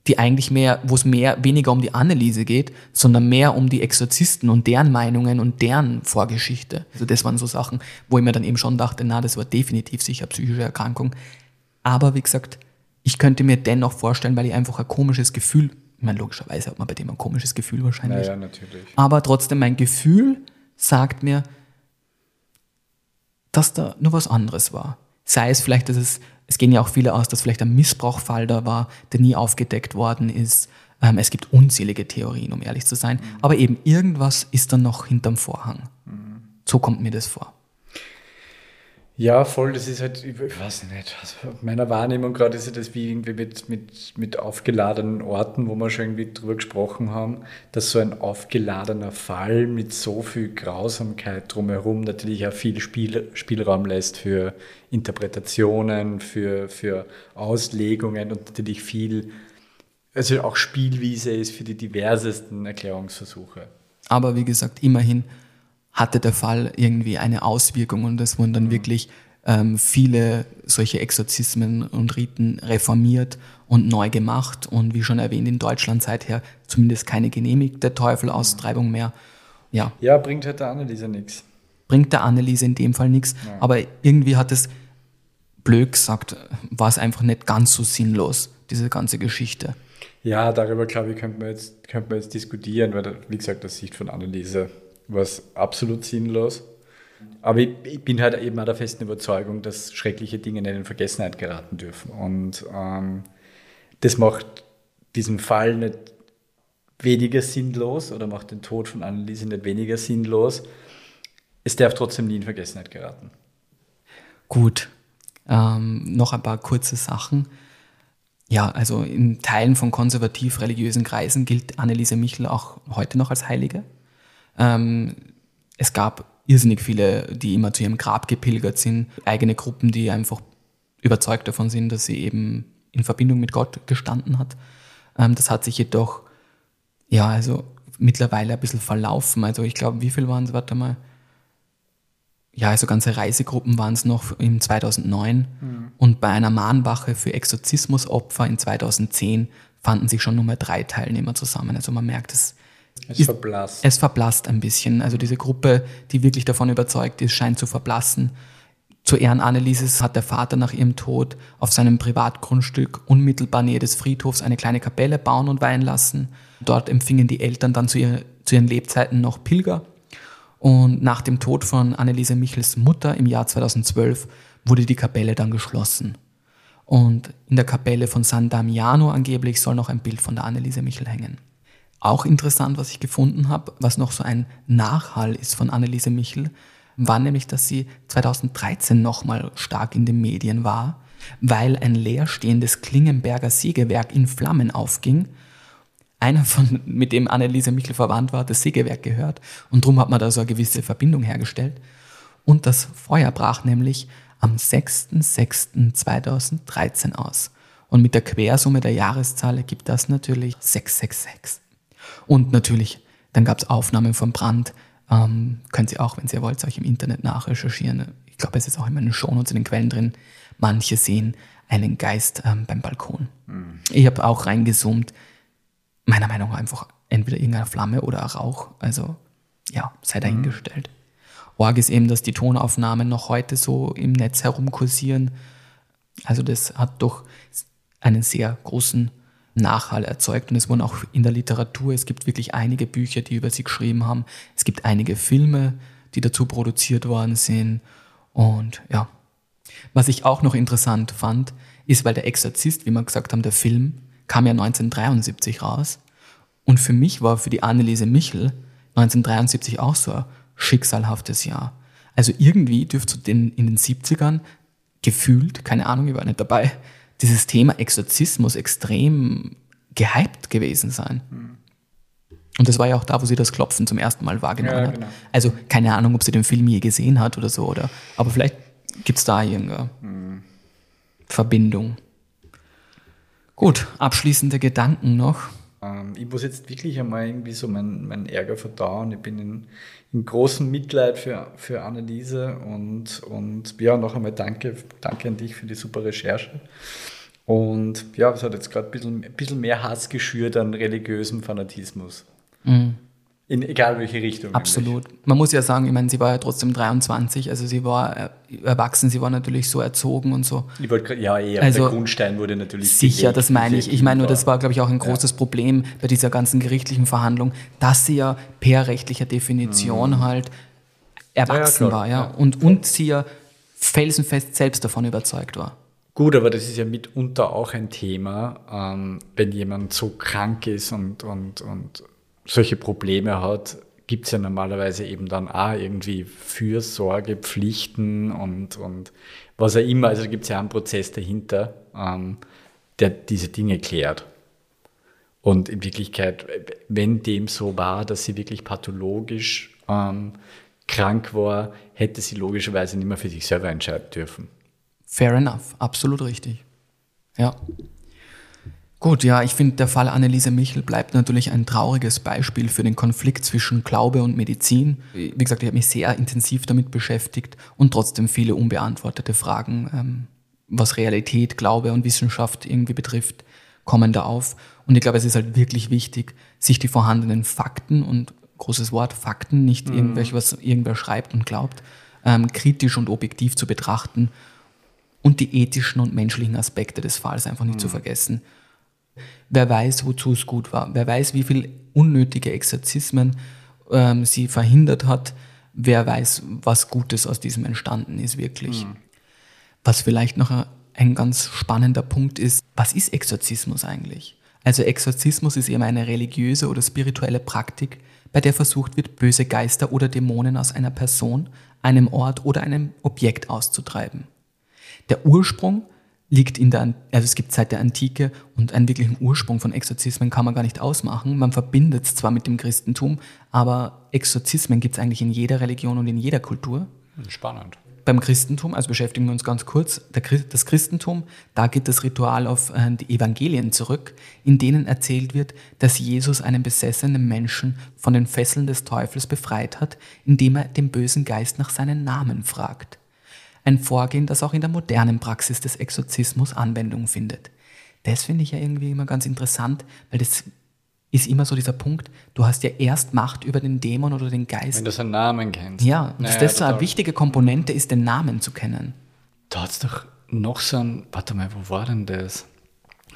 die eigentlich mehr, wo es mehr, weniger um die Anneliese geht, sondern mehr um die Exorzisten und deren Meinungen und deren Vorgeschichte. Also das waren so Sachen, wo ich mir dann eben schon dachte, na, das war definitiv sicher psychische Erkrankung. Aber wie gesagt, ich könnte mir dennoch vorstellen, weil ich einfach ein komisches Gefühl, ich meine, logischerweise hat man bei dem ein komisches Gefühl wahrscheinlich. Naja, natürlich. Aber trotzdem, mein Gefühl sagt mir, dass da nur was anderes war. Sei es vielleicht, dass es, es gehen ja auch viele aus, dass vielleicht ein Missbrauchfall da war, der nie aufgedeckt worden ist. Ähm, es gibt unzählige Theorien, um ehrlich zu sein. Aber eben irgendwas ist dann noch hinterm Vorhang. So kommt mir das vor. Ja, voll, das ist halt, ich weiß nicht, also meiner Wahrnehmung gerade ist ja das wie irgendwie mit, mit, mit aufgeladenen Orten, wo wir schon irgendwie drüber gesprochen haben, dass so ein aufgeladener Fall mit so viel Grausamkeit drumherum natürlich auch viel Spiel, Spielraum lässt für Interpretationen, für, für Auslegungen und natürlich viel, also auch Spielwiese ist für die diversesten Erklärungsversuche. Aber wie gesagt, immerhin hatte der Fall irgendwie eine Auswirkung und es wurden dann wirklich ähm, viele solche Exorzismen und Riten reformiert und neu gemacht und wie schon erwähnt in Deutschland seither zumindest keine genehmigte Teufelaustreibung mehr. Ja, Ja, bringt halt der Anneliese nichts. bringt der Anneliese in dem Fall nichts, aber irgendwie hat es, blöd gesagt, war es einfach nicht ganz so sinnlos, diese ganze Geschichte. Ja, darüber glaube ich, könnte man jetzt, könnte man jetzt diskutieren, weil, wie gesagt, aus Sicht von Anneliese war es absolut sinnlos. Aber ich, ich bin halt eben auch der festen Überzeugung, dass schreckliche Dinge nicht in Vergessenheit geraten dürfen. Und ähm, das macht diesen Fall nicht weniger sinnlos oder macht den Tod von Anneliese nicht weniger sinnlos. Es darf trotzdem nie in Vergessenheit geraten. Gut, ähm, noch ein paar kurze Sachen. Ja, also in Teilen von konservativ-religiösen Kreisen gilt Anneliese Michel auch heute noch als Heilige. Ähm, es gab irrsinnig viele, die immer zu ihrem Grab gepilgert sind, eigene Gruppen, die einfach überzeugt davon sind, dass sie eben in Verbindung mit Gott gestanden hat. Ähm, das hat sich jedoch, ja, also mittlerweile ein bisschen verlaufen. Also ich glaube, wie viel waren es, warte mal, ja, also ganze Reisegruppen waren es noch im 2009 und bei einer Mahnwache für Exorzismusopfer in 2010 fanden sich schon nur mal drei Teilnehmer zusammen. Also man merkt, es, Es Ist- verblasst. es verblasst ein bisschen. Also diese Gruppe, die wirklich davon überzeugt ist, scheint zu verblassen. Zu Ehren Annelieses hat der Vater nach ihrem Tod auf seinem Privatgrundstück unmittelbar nähe des Friedhofs eine kleine Kapelle bauen und weihen lassen. Dort empfingen die Eltern dann zu, ihr, zu ihren Lebzeiten noch Pilger. Und nach dem Tod von Anneliese Michels Mutter im Jahr 2012 wurde die Kapelle dann geschlossen. Und in der Kapelle von San Damiano angeblich soll noch ein Bild von der Anneliese Michel hängen. Auch interessant, was ich gefunden habe, was noch so ein Nachhall ist von Anneliese Michel, war nämlich, dass sie 2013 nochmal stark in den Medien war, weil ein leerstehendes Klingenberger Sägewerk in Flammen aufging. Einer von, mit dem Anneliese Michel verwandt war, das Sägewerk gehört und darum hat man da so eine gewisse Verbindung hergestellt. Und das Feuer brach nämlich am 6.6.2013 aus. Und mit der Quersumme der Jahreszahl ergibt das natürlich 666. Und natürlich, dann gab es Aufnahmen vom Brand. Ähm, können Sie auch, wenn Sie wollt, euch im Internet nachrecherchieren. Ich glaube, es ist auch in meinen Shownotes in den Quellen drin. Manche sehen einen Geist ähm, beim Balkon. Ich habe auch reingezoomt. Meiner Meinung nach einfach entweder irgendeine Flamme oder Rauch. Also ja, sei dahingestellt. Org ist eben, dass die Tonaufnahmen noch heute so im Netz herumkursieren. Also das hat doch einen sehr großen Nachhall erzeugt und es wurden auch in der Literatur, es gibt wirklich einige Bücher, die über sie geschrieben haben. Es gibt einige Filme, die dazu produziert worden sind. Und ja, was ich auch noch interessant fand, ist, weil der Exorzist, wie wir gesagt haben, der Film, kam ja 1973 raus. Und für mich war für die Anneliese Michel 1973 auch so ein schicksalhaftes Jahr. Also irgendwie dürfte in den 70ern gefühlt, keine Ahnung, ich war nicht dabei, dieses Thema Exorzismus extrem gehypt gewesen sein. Und das war ja auch da, wo sie das Klopfen zum ersten Mal wahrgenommen Ja, hat. genau. Also keine Ahnung, ob sie den Film je gesehen hat oder so, oder. Aber vielleicht gibt es da irgendeine Verbindung. Gut, abschließende Gedanken noch. Ähm, ich muss jetzt wirklich einmal irgendwie so meinen mein Ärger verdauen. Ich bin in, in großem Mitleid für, für Anneliese und, und ja, noch einmal danke, danke an dich für die super Recherche. Und ja, es hat jetzt gerade ein bisschen, ein bisschen mehr Hass geschürt an religiösem Fanatismus. In egal welche Richtung. Mhm. Absolut. Man muss ja sagen, ich meine, sie war ja trotzdem 23, also sie war äh, erwachsen, sie war natürlich so erzogen und so. nämlich. Ich wollte ja, eher, Also, der Grundstein wurde natürlich Sicher, gelegt, das meine ich. Ich meine nur, das war, glaube ich, auch ein großes Problem bei dieser ganzen gerichtlichen Verhandlung, dass sie ja per rechtlicher Definition halt erwachsen Ja, ja, war, ja. Ja. Und, und sie ja felsenfest selbst davon überzeugt war. Gut, aber das ist ja mitunter auch ein Thema, ähm, wenn jemand so krank ist und, und, und solche Probleme hat, gibt es ja normalerweise eben dann auch irgendwie Fürsorge, Pflichten und, und was auch immer. Also gibt es ja einen Prozess dahinter, ähm, der diese Dinge klärt. Und in Wirklichkeit, wenn dem so war, dass sie wirklich pathologisch ähm, krank war, hätte sie logischerweise nicht mehr für sich selber entscheiden dürfen. Fair enough, absolut richtig. Ja. Gut, ja, ich finde, der Fall Anneliese Michel bleibt natürlich ein trauriges Beispiel für den Konflikt zwischen Glaube und Medizin. Wie gesagt, ich habe mich sehr intensiv damit beschäftigt und trotzdem viele unbeantwortete Fragen, ähm, was Realität, Glaube und Wissenschaft irgendwie betrifft, kommen da auf. Und ich glaube, es ist halt wirklich wichtig, sich die vorhandenen Fakten und großes Wort Fakten, nicht irgendwelche, was irgendwer schreibt und glaubt, ähm, kritisch und objektiv zu betrachten und die ethischen und menschlichen Aspekte des Falls einfach nicht zu vergessen. Wer weiß, wozu es gut war. Wer weiß, wie viel unnötige Exorzismen ähm, sie verhindert hat. Wer weiß, was Gutes aus diesem entstanden ist wirklich. Was vielleicht noch ein- ein ganz spannender Punkt ist, was ist Exorzismus eigentlich? Also Exorzismus ist eben eine religiöse oder spirituelle Praktik, bei der versucht wird, böse Geister oder Dämonen aus einer Person, einem Ort oder einem Objekt auszutreiben. Der Ursprung liegt in der, also es gibt seit der Antike und einen wirklichen Ursprung von Exorzismen kann man gar nicht ausmachen. Man verbindet es zwar mit dem Christentum, aber Exorzismen gibt es eigentlich in jeder Religion und in jeder Kultur. Spannend. Beim Christentum, also beschäftigen wir uns ganz kurz, der, das Christentum, da geht das Ritual auf äh, die Evangelien zurück, in denen erzählt wird, dass Jesus einen besessenen Menschen von den Fesseln des Teufels befreit hat, indem er den bösen Geist nach seinen Namen fragt. Ein Vorgehen, das auch in der modernen Praxis des Exorzismus Anwendung findet. Das finde ich ja irgendwie immer ganz interessant, weil das ist immer so dieser Punkt, du hast ja erst Macht über den Dämon oder den Geist. Wenn du seinen Namen kennst. Ja, dass Naja, das so eine wichtige Komponente ist, den Namen zu kennen. Da hat es doch noch so ein, warte mal, wo war denn das?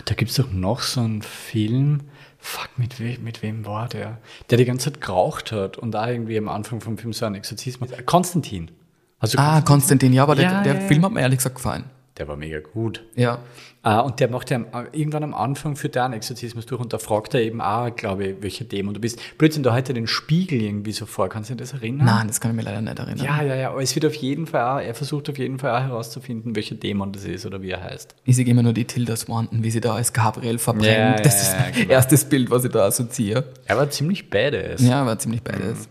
Da gibt es doch noch so einen Film, fuck, mit, we, mit wem war der? Der die ganze Zeit geraucht hat und da irgendwie am Anfang vom Film so einen Exorzismus. Konstantin. Also Ah, Konstantin, ja, aber der, Ja, der ja, ja. Film hat mir ehrlich gesagt gefallen. Der war mega gut. Ja. Ah, und der macht ja am- irgendwann am Anfang führt der einen Exorzismus durch und da fragt er eben auch, glaube ich, welcher Dämon du bist. Plötzlich da heute den Spiegel irgendwie so vor. Kannst du dich das erinnern? Nein, das kann ich mir leider nicht erinnern. Ja, ja, ja. Aber es wird auf jeden Fall auch, er versucht auf jeden Fall auch herauszufinden, welcher Dämon das ist oder wie er heißt. Ich sehe immer nur die Tilda Swanton, wie sie da als Gabriel verbrennt. Ja, ja, das ist ja, mein genau. erstes Bild, was ich da assoziiere. Er war ziemlich badass. Ja, war ziemlich beides.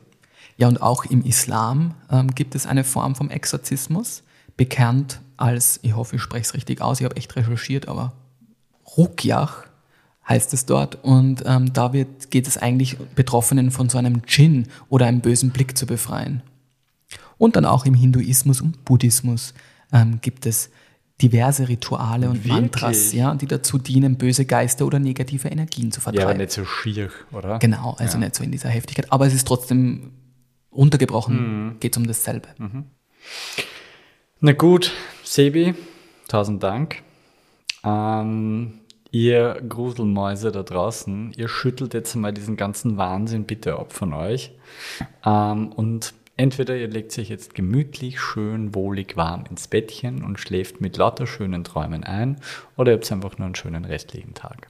Ja, und auch im Islam ähm, gibt es eine Form vom Exorzismus, bekannt als, ich hoffe, ich spreche es richtig aus, ich habe echt recherchiert, aber Rukyach heißt es dort. Und ähm, da wird, geht es eigentlich Betroffenen von so einem Djinn oder einem bösen Blick zu befreien. Und dann auch im Hinduismus und Buddhismus ähm, gibt es diverse Rituale und Wirklich? Mantras, ja, die dazu dienen, böse Geister oder negative Energien zu Ja, aber vertreiben. nicht so schier, oder? Genau, also nicht so in dieser Heftigkeit. Aber es ist trotzdem runtergebrochen, Mhm. geht es um dasselbe. Na gut, Sebi, tausend Dank. Ähm, ihr Gruselmäuse da draußen, ihr schüttelt jetzt mal diesen ganzen Wahnsinn bitte ab von euch. Ähm, und entweder ihr legt sich jetzt gemütlich, schön, wohlig, warm ins Bettchen und schläft mit lauter schönen Träumen ein, oder ihr habt einfach nur einen schönen restlichen Tag.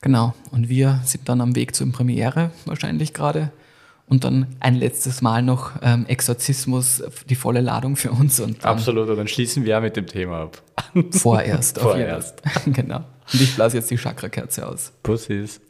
Genau. Und wir sind dann am Weg zur Premiere wahrscheinlich gerade. Und dann ein letztes Mal noch ähm, Exorzismus, die volle Ladung für uns und dann Absolut, und dann schließen wir auch mit dem Thema ab. vorerst. auf jeden Vorerst. Fall. genau. Und ich blase jetzt die Chakrakerze aus. Pussys.